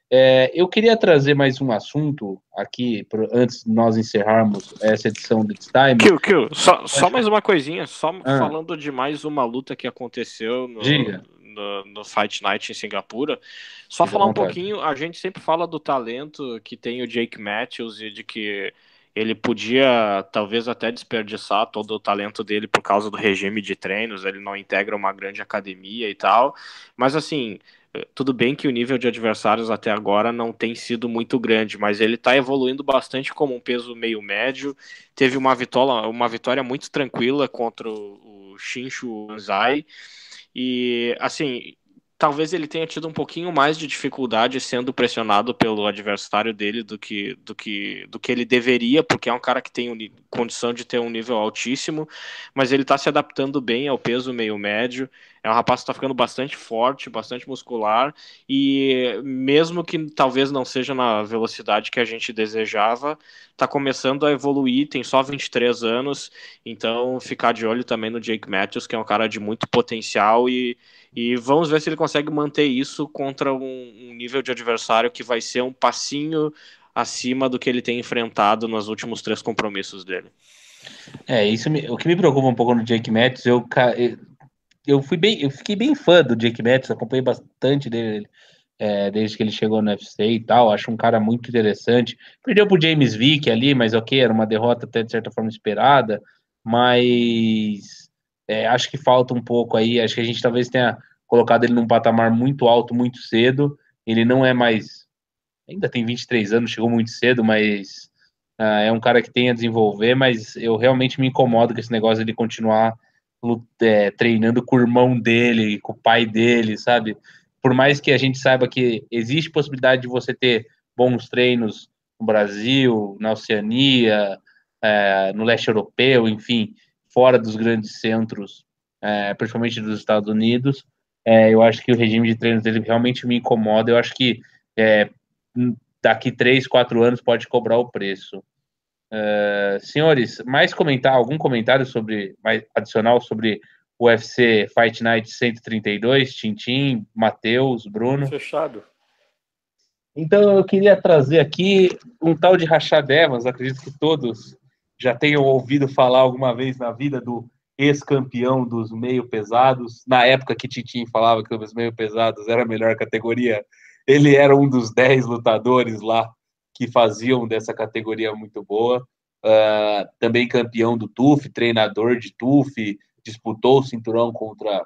[SPEAKER 1] É, eu queria trazer mais um assunto aqui, pro, antes de nós encerrarmos essa edição do It's Time.
[SPEAKER 3] Kill, Kill, só, só mais uma coisinha, só ah. falando de mais uma luta que aconteceu no, no, no, Fight Night em Singapura. Só Fica falar um pouquinho, a gente sempre fala do talento que tem o Jake Matthews e de que ele podia talvez até desperdiçar todo o talento dele por causa do regime de treinos, ele não integra uma grande academia e tal, mas assim, tudo bem que o nível de adversários até agora não tem sido muito grande, mas ele está evoluindo bastante como um peso meio médio. Teve uma vitória, uma vitória muito tranquila contra o, o Shinshu Anzai. E assim, talvez ele tenha tido um pouquinho mais de dificuldade sendo pressionado pelo adversário dele do que, do que, do que ele deveria, porque é um cara que tem um, condição de ter um nível altíssimo, mas ele está se adaptando bem ao peso meio médio. É um rapaz que está ficando bastante forte, bastante muscular, e mesmo que talvez não seja na velocidade que a gente desejava, está começando a evoluir, tem só 23 anos, então ficar de olho também no Jake Matthews, que é um cara de muito potencial e e vamos ver se ele consegue manter isso contra um, um, nível de adversário que vai ser um passinho acima do que ele tem enfrentado nos últimos três compromissos dele.
[SPEAKER 1] É, isso me, o que me preocupa um pouco no Jake Matthews, eu, eu, fui bem, eu fiquei bem fã do Jake Matthews, acompanhei bastante dele é, desde que ele chegou no UFC e tal, acho um cara muito interessante. Perdeu pro James Vick ali, mas ok, era uma derrota até de certa forma esperada, mas é, acho que falta um pouco aí. Acho que a gente talvez tenha colocado ele num patamar muito alto, muito cedo. Ele não é mais. Ainda tem 23 anos, chegou muito cedo, mas uh, é um cara que tem a desenvolver. Mas eu realmente me incomodo com esse negócio de ele continuar é, treinando com o irmão dele, com o pai dele, sabe? Por mais que a gente saiba que existe possibilidade de você ter bons treinos no Brasil, na Oceania, é, no leste europeu, enfim fora dos grandes centros, é, principalmente dos Estados Unidos. É, eu acho que o regime de treinos dele realmente me incomoda. Eu acho que é, daqui três, quatro anos pode cobrar o preço. Uh, senhores, mais comentar algum comentário sobre mais adicional sobre o UFC Fight Night 132, Tintim, Matheus, Bruno?
[SPEAKER 2] Fechado.
[SPEAKER 1] Então eu queria trazer aqui um tal de Rashad Evans, acredito que todos já tenham ouvido falar alguma vez na vida do ex-campeão dos meio pesados, na época que Titinho falava que os meio pesados era a melhor categoria ele era um dos dez lutadores lá que faziam dessa categoria muito boa. Uh, também campeão do TUF, treinador de TUF, disputou o cinturão contra,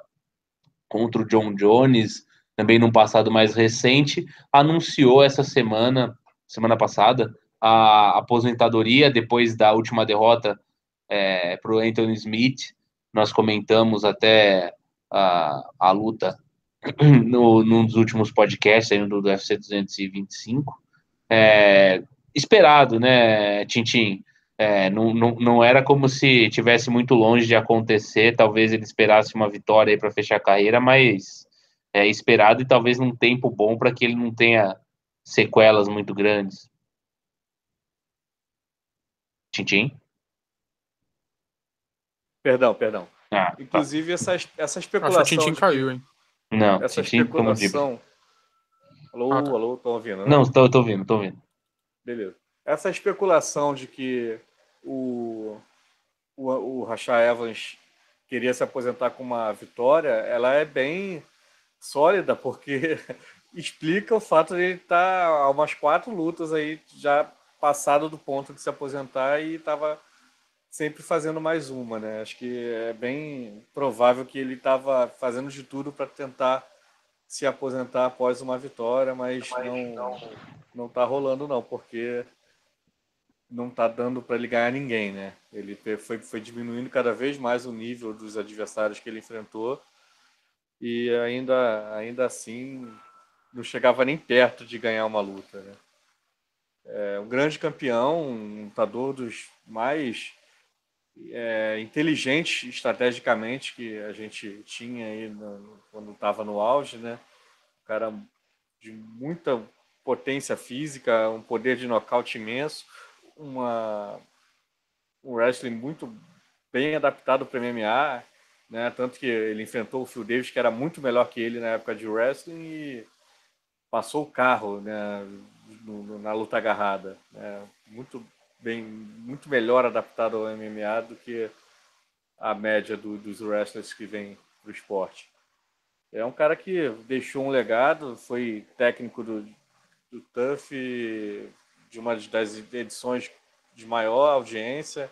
[SPEAKER 1] contra o John Jones, também num passado mais recente, anunciou essa semana, semana passada, a aposentadoria depois da última derrota é, para o Anthony Smith. Nós comentamos até a, a luta no, num dos últimos podcasts aí do, do UFC 225. É, esperado, né, Tintim? É, não, não, não era como se tivesse muito longe de acontecer. Talvez ele esperasse uma vitória para fechar a carreira, mas é esperado e talvez num tempo bom para que ele não tenha sequelas muito grandes. Tintim?
[SPEAKER 2] Perdão, perdão. Ah, tá. Inclusive, tá. essa, essa especulação. Acho
[SPEAKER 4] que Tintin caiu, hein?
[SPEAKER 1] Não,
[SPEAKER 2] essa Tintin, especulação. Alô, ah, tá. alô, estão ouvindo?
[SPEAKER 1] Né? Não, estou ouvindo, estou ouvindo.
[SPEAKER 2] Beleza. Essa especulação de que o, o, o Rachar Evans queria se aposentar com uma vitória, ela é bem sólida, porque explica o fato de ele estar há umas quatro lutas aí já passado do ponto de se aposentar e estava sempre fazendo mais uma, né? Acho que é bem provável que ele estava fazendo de tudo para tentar se aposentar após uma vitória, mas, mas não não está rolando não, porque não está dando para ele ganhar ninguém, né? Ele foi, foi diminuindo cada vez mais o nível dos adversários que ele enfrentou e ainda, ainda assim não chegava nem perto de ganhar uma luta, né? É um grande campeão, um lutador dos mais é, inteligentes estrategicamente que a gente tinha aí no, quando estava no auge, né? Um cara de muita potência física, um poder de nocaute imenso, uma, um wrestling muito bem adaptado para MMA, né? Tanto que ele enfrentou o Phil Davis, que era muito melhor que ele na época de wrestling, e passou o carro né? Na luta agarrada. Né? Muito bem, muito melhor adaptado ao MMA do que a média do, dos wrestlers que vêm para o esporte. É um cara que deixou um legado, foi técnico do, do TUF de uma das edições de maior audiência.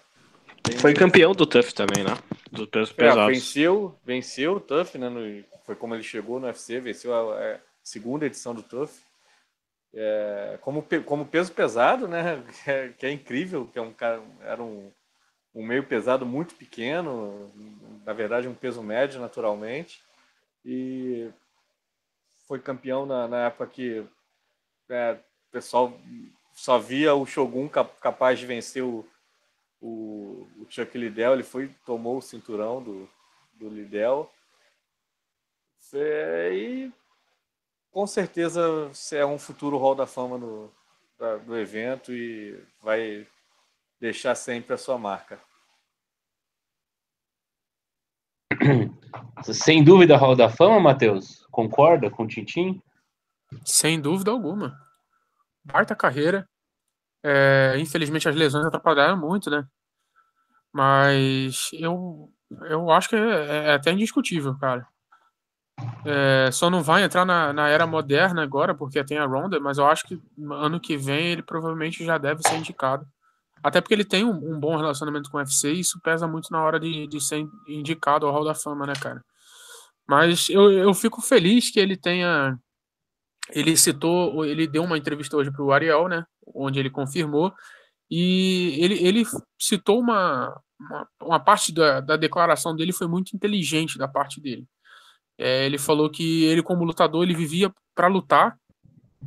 [SPEAKER 3] Tem... Foi campeão do TUF também, né? Do peso
[SPEAKER 2] pesado. É, venceu, venceu o TUF, né? No, foi como ele chegou no UFC, venceu a, a segunda edição do TUF. É, como, como peso pesado, né? Que é, que é, incrível, que é um cara, era um, um meio pesado muito pequeno, na verdade um peso médio naturalmente, e foi campeão na, na época que é, o pessoal só via o Shogun capaz de vencer o, o, o Chuck Liddell, ele foi tomou o cinturão do, do Liddell. E com certeza é um futuro Hall da Fama no, da, do evento e vai deixar sempre a sua marca.
[SPEAKER 1] Sem dúvida, Hall da Fama, Matheus? Concorda com o Tintim?
[SPEAKER 4] Sem dúvida alguma. Baita carreira. É, infelizmente as lesões atrapalharam muito, né? Mas eu, eu acho que é, é até indiscutível, cara. É, só não vai entrar na, na, era moderna agora, porque tem a Ronda, mas eu acho que ano que vem ele provavelmente já deve ser indicado. Até porque ele tem um, um bom relacionamento com o UFC e isso pesa muito na hora de, de ser indicado ao Hall da Fama, né, cara? Mas eu, eu fico feliz que ele tenha ele citou, ele deu uma entrevista hoje para o Ariel, né, onde ele confirmou, e ele, ele citou uma, uma, uma parte da, da, declaração dele foi muito inteligente da parte dele. É, ele falou que ele, como lutador, ele vivia para lutar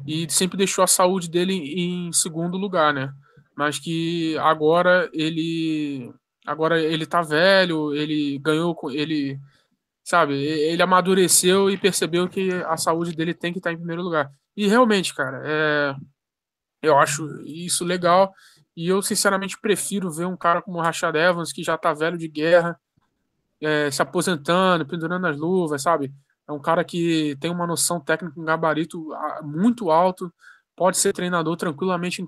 [SPEAKER 4] e sempre deixou a saúde dele em segundo lugar, né? Mas que agora ele agora ele tá velho, ele ganhou, ele sabe? Ele amadureceu e percebeu que a saúde dele tem que estar em primeiro lugar. E realmente, cara, é, eu acho isso legal. E eu, sinceramente, prefiro ver um cara como o Rashad Evans, que já tá velho de guerra, é, se aposentando, pendurando as luvas, sabe? É um cara que tem uma noção técnica, um gabarito muito alto, pode ser treinador tranquilamente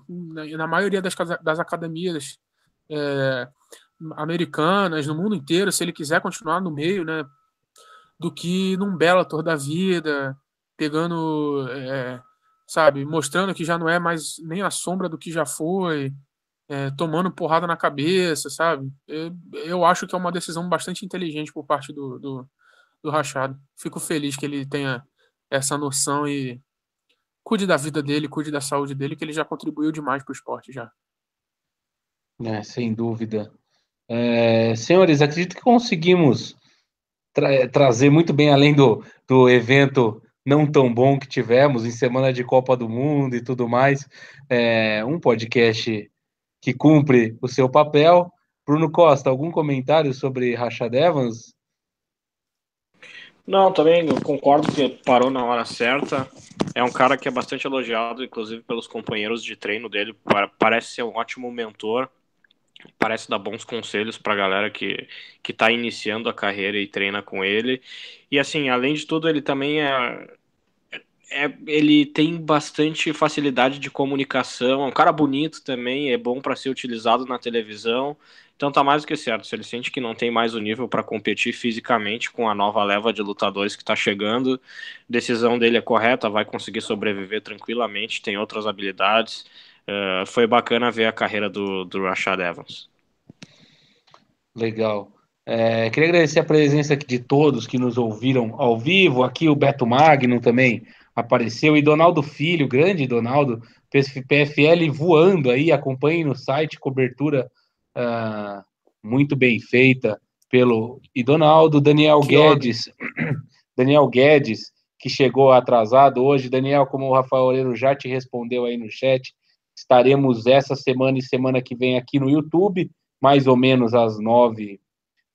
[SPEAKER 4] na maioria das, das academias é, americanas, no mundo inteiro, se ele quiser continuar no meio, né? do que num Bellator da vida, pegando é, sabe? Mostrando que já não é mais nem a sombra do que já foi, é, tomando porrada na cabeça, sabe? Eu, eu, acho que é uma decisão bastante inteligente por parte do, do, do Rachado. Fico feliz que ele tenha essa noção e cuide da vida dele, cuide da saúde dele, que ele já contribuiu demais para o esporte já.
[SPEAKER 1] É, sem dúvida. É, senhores, acredito que conseguimos tra trazer muito bem além do, do evento não tão bom que tivemos em semana de Copa do Mundo e tudo mais, é, um podcast que cumpre o seu papel. Bruno Costa, algum comentário sobre Rashad Evans?
[SPEAKER 3] Não, também concordo que parou na hora certa. É um cara que é bastante elogiado, inclusive pelos companheiros de treino dele. Parece ser um ótimo mentor parece dar bons conselhos para a galera que que está iniciando a carreira e treina com ele. E assim, além de tudo, ele também é, é ele tem bastante facilidade de comunicação, é um cara bonito também, é bom para ser utilizado na televisão. Então tá mais do que certo. Se ele sente que não tem mais o nível para competir fisicamente com a nova leva de lutadores que está chegando, decisão dele é correta, vai conseguir sobreviver tranquilamente, tem outras habilidades. Uh, foi bacana ver a carreira do, do Rashad Evans.
[SPEAKER 1] Legal. É, queria agradecer a presença de todos que nos ouviram ao vivo. Aqui o Beto Magno também apareceu. E Donaldo Filho, grande Donaldo, PFL voando aí. Acompanhe no site, cobertura uh, muito bem feita pelo. E Donaldo, Daniel que Guedes. Daniel Guedes, que chegou atrasado hoje. Daniel, como o Rafael Oreiro já te respondeu aí no chat, Estaremos essa semana e semana que vem aqui no YouTube, mais ou menos às nove,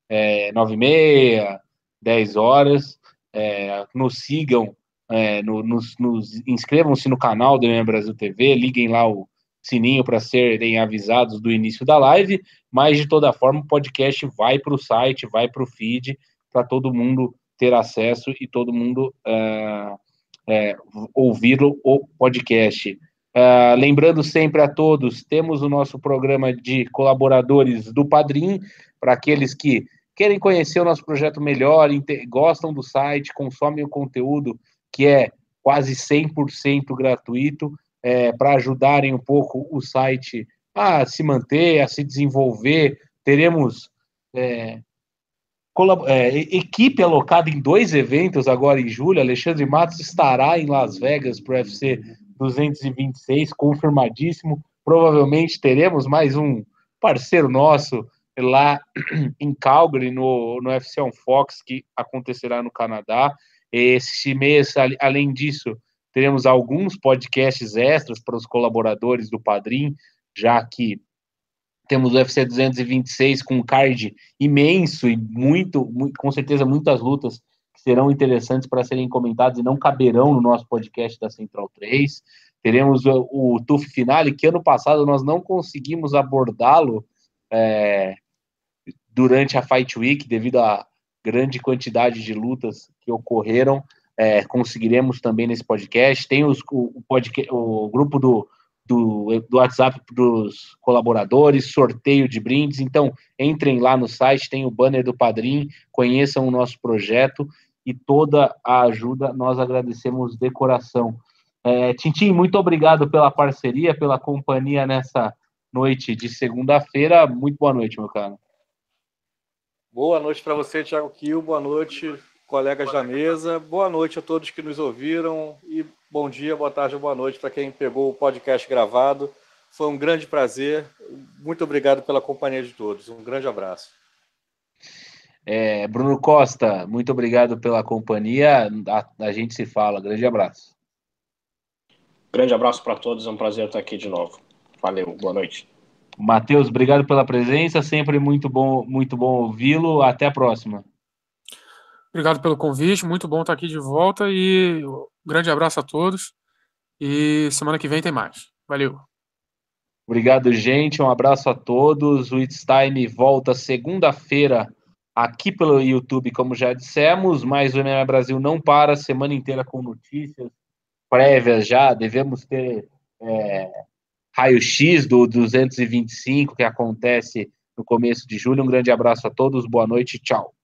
[SPEAKER 1] é, nove e meia, dez horas. É, nos sigam, é, no, nos, nos inscrevam-se no canal do MMA Brasil TV, liguem lá o sininho para serem avisados do início da live, mas de toda forma o podcast vai para o site, vai para o feed, para todo mundo ter acesso e todo mundo uh, é, ouvir o podcast. Uh, lembrando sempre a todos, temos o nosso programa de colaboradores do Padrim, para aqueles que querem conhecer o nosso projeto melhor, gostam do site, consomem o conteúdo que é quase 100% gratuito, é, para ajudarem um pouco o site a se manter, a se desenvolver. Teremos é, é, equipe alocada em dois eventos agora em julho. Alexandre Matos estará em Las Vegas para o UFC 226, confirmadíssimo. Provavelmente teremos mais um parceiro nosso lá em Calgary, no, no UFC on Fox, que acontecerá no Canadá. Esse mês, além disso, teremos alguns podcasts extras para os colaboradores do Padrim, já que temos o UFC 226 com um card imenso e muito, com certeza muitas lutas que serão interessantes para serem comentados e não caberão no nosso podcast da Central 3. Teremos o, o TUF Finale, que ano passado nós não conseguimos abordá-lo é, durante a Fight Week, devido à grande quantidade de lutas que ocorreram. É, conseguiremos também nesse podcast. Tem os, o, podcast, o grupo do, do, do WhatsApp dos colaboradores, sorteio de brindes. Então, entrem lá no site, tem o banner do Padrim, conheçam o nosso projeto e toda a ajuda nós agradecemos de coração. É, Tintim, muito obrigado pela parceria, pela companhia nessa noite de segunda-feira. Muito boa noite, meu cara.
[SPEAKER 2] Boa noite para você, Thiago Kiel. Boa noite, colegas da mesa. Boa noite a todos que nos ouviram. E bom dia, boa tarde, boa noite para quem pegou o podcast gravado. Foi um grande prazer. Muito obrigado pela companhia de todos. Um grande abraço.
[SPEAKER 1] É, Bruno Costa, muito obrigado pela companhia. A, a gente se fala. Grande abraço.
[SPEAKER 3] Grande abraço para todos. É um prazer estar aqui de novo. Valeu. Boa noite.
[SPEAKER 1] Matheus, obrigado pela presença. Sempre muito bom, muito bom ouvi-lo. Até a próxima.
[SPEAKER 4] Obrigado pelo convite. Muito bom estar aqui de volta e um grande abraço a todos. E semana que vem tem mais. Valeu.
[SPEAKER 1] Obrigado, gente. Um abraço a todos. O It's Time volta segunda-feira aqui pelo YouTube, como já dissemos, mas o MMA Brasil não para a semana inteira com notícias prévias já. Devemos ter é, raio-x do 225 que acontece no começo de julho. Um grande abraço a todos, boa noite, tchau.